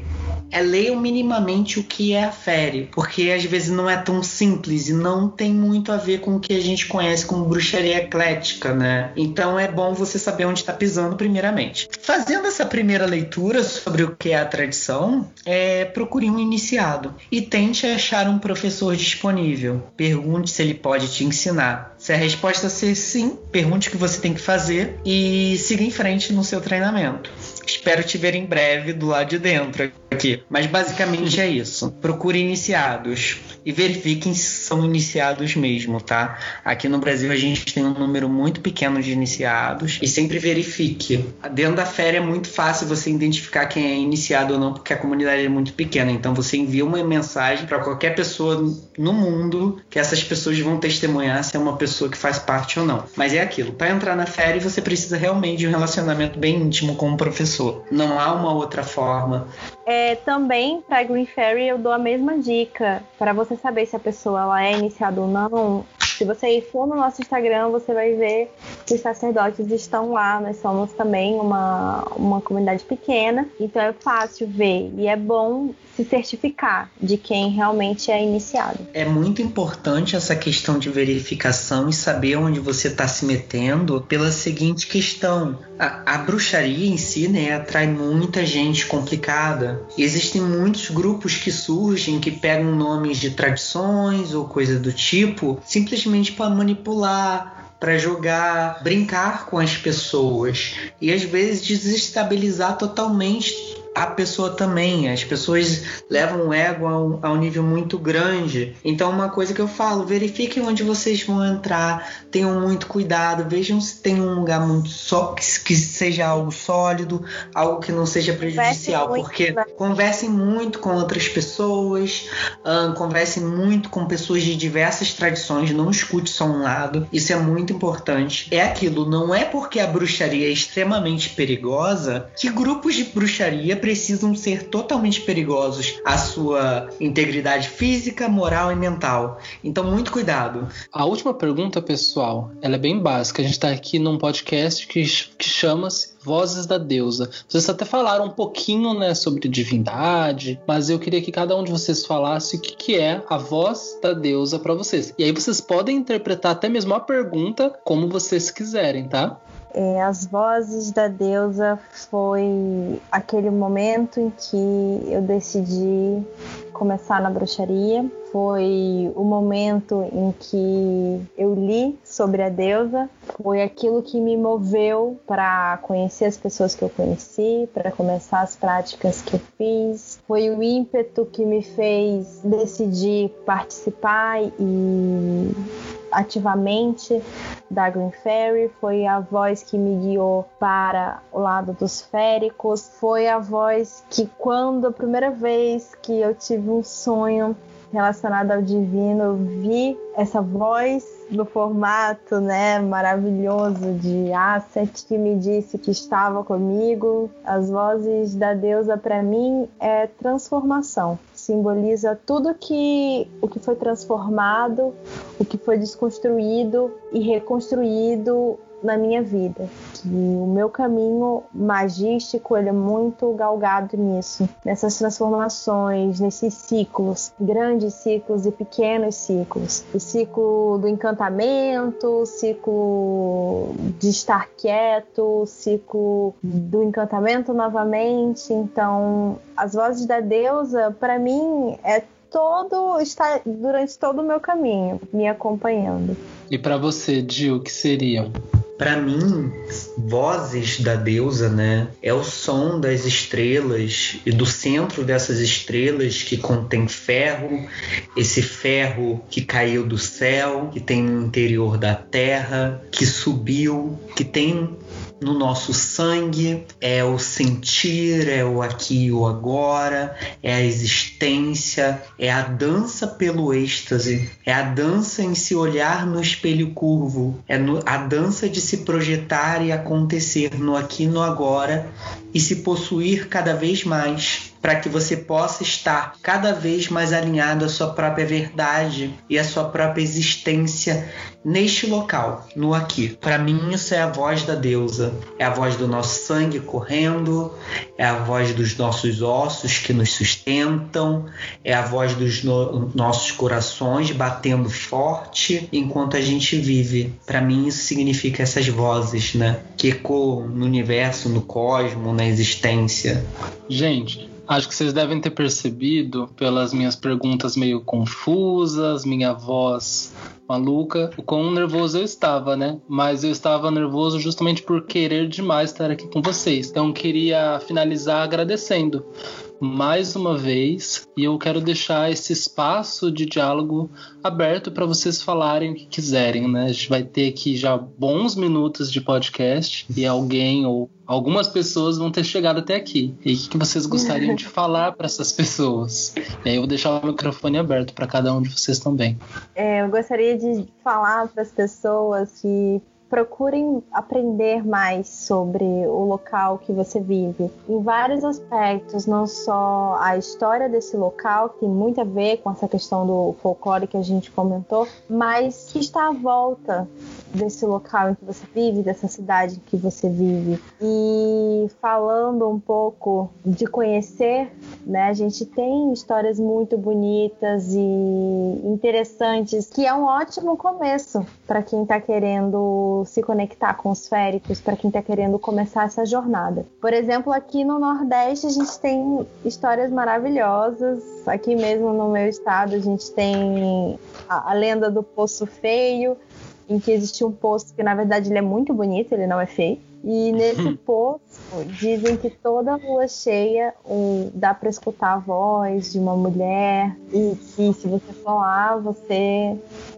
[SPEAKER 5] é leiam minimamente o que é a fere, porque às vezes não é tão simples e não tem muito a ver com o que a gente conhece como bruxaria eclética, né? Então é bom você saber onde está pisando primeiramente. Fazendo essa primeira leitura sobre o que é a tradição, é, procure um iniciado e tente achar um professor disponível. Pergunte se ele pode te ensinar. Se a resposta ser sim, pergunte o que você tem que fazer e siga em frente no seu treinamento. Espero te ver em breve do lado de dentro aqui. Mas basicamente é isso. Procure iniciados e verifiquem se são iniciados mesmo, tá? Aqui no Brasil a gente tem um número muito pequeno de iniciados e sempre verifique. Dentro da férias é muito fácil você identificar quem é iniciado ou não, porque a comunidade é muito pequena. Então você envia uma mensagem para qualquer pessoa no mundo que essas pessoas vão testemunhar se é uma pessoa que faz parte ou não. Mas é aquilo. Para entrar na férias você precisa realmente de um relacionamento bem íntimo com o professor. Não há uma outra forma.
[SPEAKER 4] É, também para Green Fairy eu dou a mesma dica para você saber se a pessoa ela é iniciada ou não. Se você for no nosso Instagram, você vai ver que os sacerdotes estão lá. Nós somos também uma, uma comunidade pequena, então é fácil ver. E é bom se certificar de quem realmente é iniciado.
[SPEAKER 5] É muito importante essa questão de verificação e saber onde você está se metendo pela seguinte questão. A, a, bruxaria em si né, atrai muita gente complicada. Existem muitos grupos que surgem que pegam nomes de tradições ou coisa do tipo simplesmente para manipular, para jogar, brincar com as pessoas e às vezes desestabilizar totalmente a pessoa também. As pessoas levam o ego a um, a um, nível muito grande. Então, uma coisa que eu falo: verifiquem onde vocês vão entrar, tenham muito cuidado, vejam se tem um lugar muito só que, que seja algo sólido, algo que não seja prejudicial, conversem porque muito, né? conversem muito com outras pessoas, conversem muito com pessoas de diversas tradições, não escute só um lado. Isso é muito importante. É aquilo, não é porque a bruxaria é extremamente perigosa que grupos de bruxaria precisam ser totalmente perigosos à sua integridade física, moral e mental. Então, muito cuidado.
[SPEAKER 2] A última pergunta, pessoal, ela é bem básica. A gente está aqui num podcast que, que chama-se Vozes da Deusa. Vocês até falaram um pouquinho né, sobre divindade, mas eu queria que cada um de vocês falasse o que, que é a voz da deusa para vocês. E aí vocês podem interpretar até mesmo a pergunta como vocês quiserem, tá?
[SPEAKER 4] É, as vozes da deusa foi aquele momento em que eu decidi começar na bruxaria. Foi o momento em que eu li sobre a deusa. Foi aquilo que me moveu para conhecer as pessoas que eu conheci, para começar as práticas que eu fiz. Foi o ímpeto que me fez decidir participar e ativamente da Green Fairy, foi a voz que me guiou para o lado dos féricos, foi a voz que quando a primeira vez que eu tive um sonho relacionado ao divino, eu vi essa voz no formato, né, maravilhoso de asset que me disse que estava comigo. As vozes da deusa para mim é transformação simboliza tudo que o que foi transformado, o que foi desconstruído e reconstruído na minha vida. Que o meu caminho magístico ele é muito galgado nisso, nessas transformações, nesses ciclos, grandes ciclos e pequenos ciclos. O ciclo do encantamento, o ciclo de estar quieto, o ciclo do encantamento novamente. Então, as vozes da deusa, para mim, é todo está durante todo o meu caminho me acompanhando.
[SPEAKER 2] E para você, Gil, o que seriam?
[SPEAKER 5] Para mim, vozes da deusa, né, é o som das estrelas e do centro dessas estrelas que contém ferro, esse ferro que caiu do céu, que tem no interior da terra, que subiu, que tem no nosso sangue, é o sentir, é o aqui e o agora, é a existência, é a dança pelo êxtase, é a dança em se olhar no espelho curvo, é no, a dança de se projetar e acontecer no aqui e no agora e se possuir cada vez mais para que você possa estar cada vez mais alinhado à sua própria verdade e à sua própria existência neste local, no aqui. Para mim, isso é a voz da deusa, é a voz do nosso sangue correndo, é a voz dos nossos ossos que nos sustentam, é a voz dos no nossos corações batendo forte enquanto a gente vive. Para mim, isso significa essas vozes, né? Que ecoam no universo, no cosmos, na existência.
[SPEAKER 2] Gente, Acho que vocês devem ter percebido pelas minhas perguntas meio confusas, minha voz maluca, o quão nervoso eu estava, né? Mas eu estava nervoso justamente por querer demais estar aqui com vocês. Então queria finalizar agradecendo mais uma vez e eu quero deixar esse espaço de diálogo aberto para vocês falarem o que quiserem, né? A gente vai ter aqui já bons minutos de podcast e alguém ou algumas pessoas vão ter chegado até aqui. E o que vocês gostariam de falar para essas pessoas? E aí eu vou deixar o microfone aberto para cada um de vocês também.
[SPEAKER 4] É, eu gostaria de falar para as pessoas que procurem aprender mais sobre o local que você vive, em vários aspectos, não só a história desse local, que tem muito a ver com essa questão do folclore que a gente comentou, mas que está à volta desse local em que você vive, dessa cidade em que você vive. E falando um pouco de conhecer, né? A gente tem histórias muito bonitas e interessantes, que é um ótimo começo para quem está querendo se conectar com os féricos, para quem está querendo começar essa jornada. Por exemplo, aqui no Nordeste a gente tem histórias maravilhosas. Aqui mesmo no meu estado a gente tem a, a lenda do Poço Feio, em que existe um poço que na verdade ele é muito bonito, ele não é feio. E nesse (laughs) poço dizem que toda lua cheia um, dá para escutar a voz de uma mulher e que se você lá você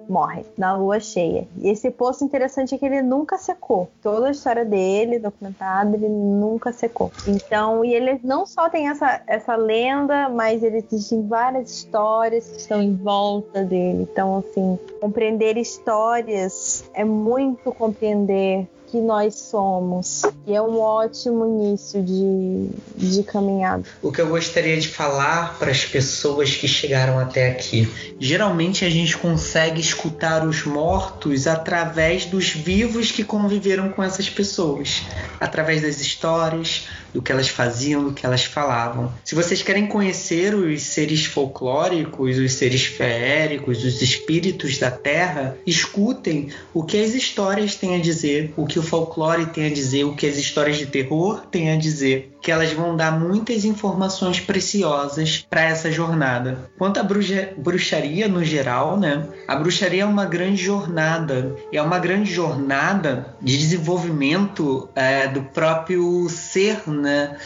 [SPEAKER 4] morre na lua cheia. E esse poço interessante é que ele nunca secou. Toda a história dele, documentada, ele nunca secou. Então, e ele não só tem essa, essa lenda, mas ele existem várias histórias que estão em volta dele. Então, assim, compreender histórias é muito compreender que nós somos. E é um ótimo início de, de caminhada.
[SPEAKER 5] O que eu gostaria de falar para as pessoas que chegaram até aqui. Geralmente a gente consegue escutar os mortos através dos vivos que conviveram com essas pessoas, através das histórias, do que elas faziam, do que elas falavam. Se vocês querem conhecer os seres folclóricos, os seres feéricos, os espíritos da Terra, escutem o que as histórias têm a dizer, o que o folclore tem a dizer, o que as histórias de terror têm a dizer que elas vão dar muitas informações preciosas para essa jornada. Quanto à bruxa, bruxaria no geral, né? A bruxaria é uma grande jornada é uma grande jornada de desenvolvimento é, do próprio ser, né?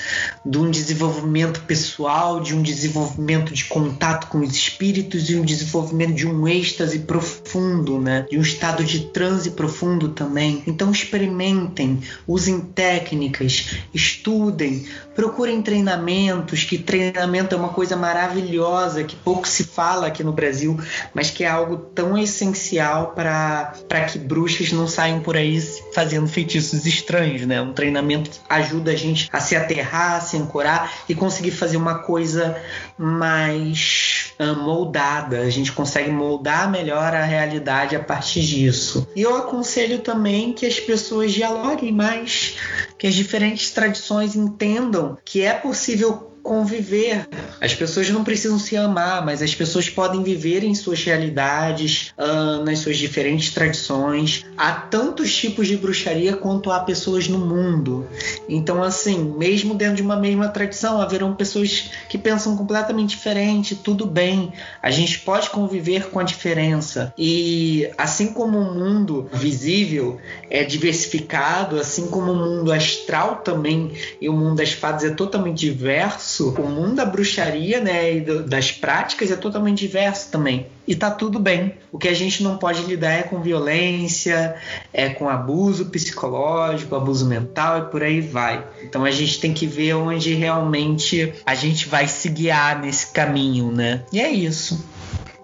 [SPEAKER 5] De um desenvolvimento pessoal, de um desenvolvimento de contato com os espíritos e um desenvolvimento de um êxtase profundo, né? De um estado de transe profundo também. Então experimentem, usem técnicas, estudem, procurem treinamentos, que treinamento é uma coisa maravilhosa, que pouco se fala aqui no Brasil, mas que é algo tão essencial para que bruxas não saiam por aí fazendo feitiços estranhos, né? Um treinamento ajuda a gente a se aterrar, a se ancorar e conseguir fazer uma coisa mais uh, moldada. A gente consegue moldar melhor a realidade a partir disso. E eu aconselho também que as pessoas dialoguem mais, que as diferentes tradições entendam que é possível conviver. As pessoas não precisam se amar, mas as pessoas podem viver em suas realidades, uh, nas suas diferentes tradições. Há tantos tipos de bruxaria quanto há pessoas no mundo. Então, assim, mesmo dentro de uma mesma tradição, haverão pessoas que pensam completamente diferente. Tudo bem, a gente pode conviver com a diferença. E assim como o mundo visível é diversificado, assim como o mundo astral também e o mundo das fadas é totalmente diverso O mundo da bruxaria, né, e do, das práticas é totalmente diverso também. E tá tudo bem. O que a gente não pode lidar é com violência, é com abuso psicológico, abuso mental e por aí vai. Então a gente tem que ver onde realmente a gente vai se guiar nesse caminho, né? E é isso.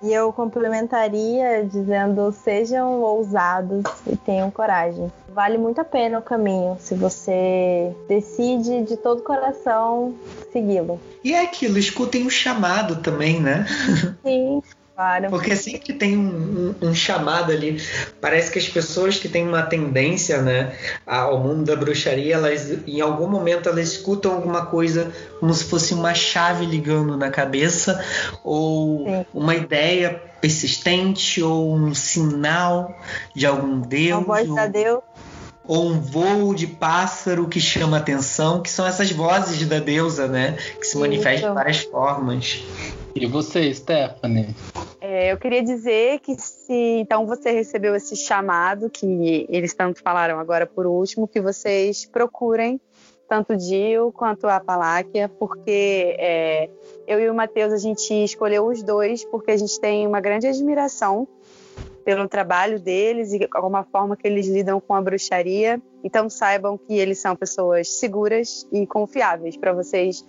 [SPEAKER 4] E eu complementaria dizendo: sejam ousados e tenham coragem. Vale muito a pena o caminho se você decide de todo coração segui-lo.
[SPEAKER 5] E é aquilo, escutem o chamado também, né?
[SPEAKER 4] Sim. Claro.
[SPEAKER 5] Porque sempre tem um, um, um, chamado ali. Parece que as pessoas que têm uma tendência né, ao mundo da bruxaria, elas em algum momento elas escutam alguma coisa como se fosse uma chave ligando na cabeça, ou Sim. uma ideia persistente, ou um sinal de algum Deus.
[SPEAKER 4] Uma voz da Deus
[SPEAKER 5] ou um voo de pássaro que chama atenção, que são essas vozes da deusa, né? Que se manifestam de várias formas.
[SPEAKER 2] E você, Stephanie?
[SPEAKER 3] É, eu queria dizer que se então você recebeu esse chamado que eles tanto falaram agora por último, que vocês procurem tanto o Dio quanto a Paláquia, porque é, eu e o Matheus a gente escolheu os dois porque a gente tem uma grande admiração pelo trabalho deles e alguma forma que eles lidam com a bruxaria. Então saibam que eles são pessoas seguras e confiáveis para vocês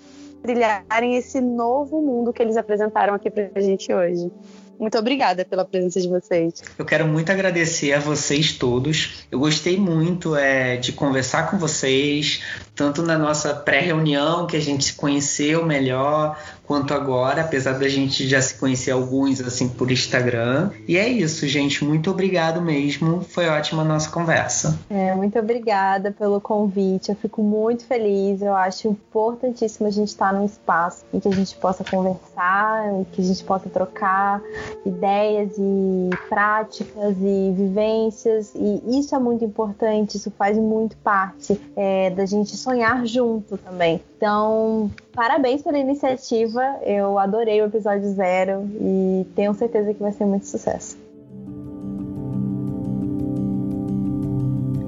[SPEAKER 3] trilharem esse novo mundo que eles apresentaram aqui para a gente hoje. Muito obrigada pela presença de vocês.
[SPEAKER 5] Eu quero muito agradecer a vocês todos. Eu gostei muito é, de conversar com vocês, tanto na nossa pré-reunião, que a gente se conheceu melhor, quanto agora, apesar da gente já se conhecer alguns assim por Instagram. E é isso, gente. Muito obrigado mesmo. Foi ótima a nossa conversa.
[SPEAKER 4] É, muito obrigada pelo convite. Eu fico muito feliz. Eu acho importantíssimo a gente estar num espaço em que a gente possa conversar, em que a gente possa trocar ideias e práticas e vivências. E isso é muito importante. Isso faz muito parte é, da gente sonhar junto também. Então, parabéns pela iniciativa. Eu adorei o episódio zero e tenho certeza que vai ser muito sucesso.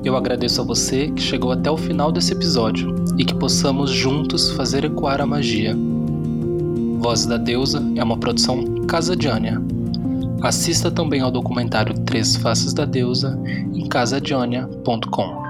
[SPEAKER 2] Eu agradeço a você que chegou até o final desse episódio e que possamos juntos fazer ecoar a magia. Voz da Deusa é uma produção Casa Diânia. Assista também ao documentário Três Faces da Deusa em casadionia.com.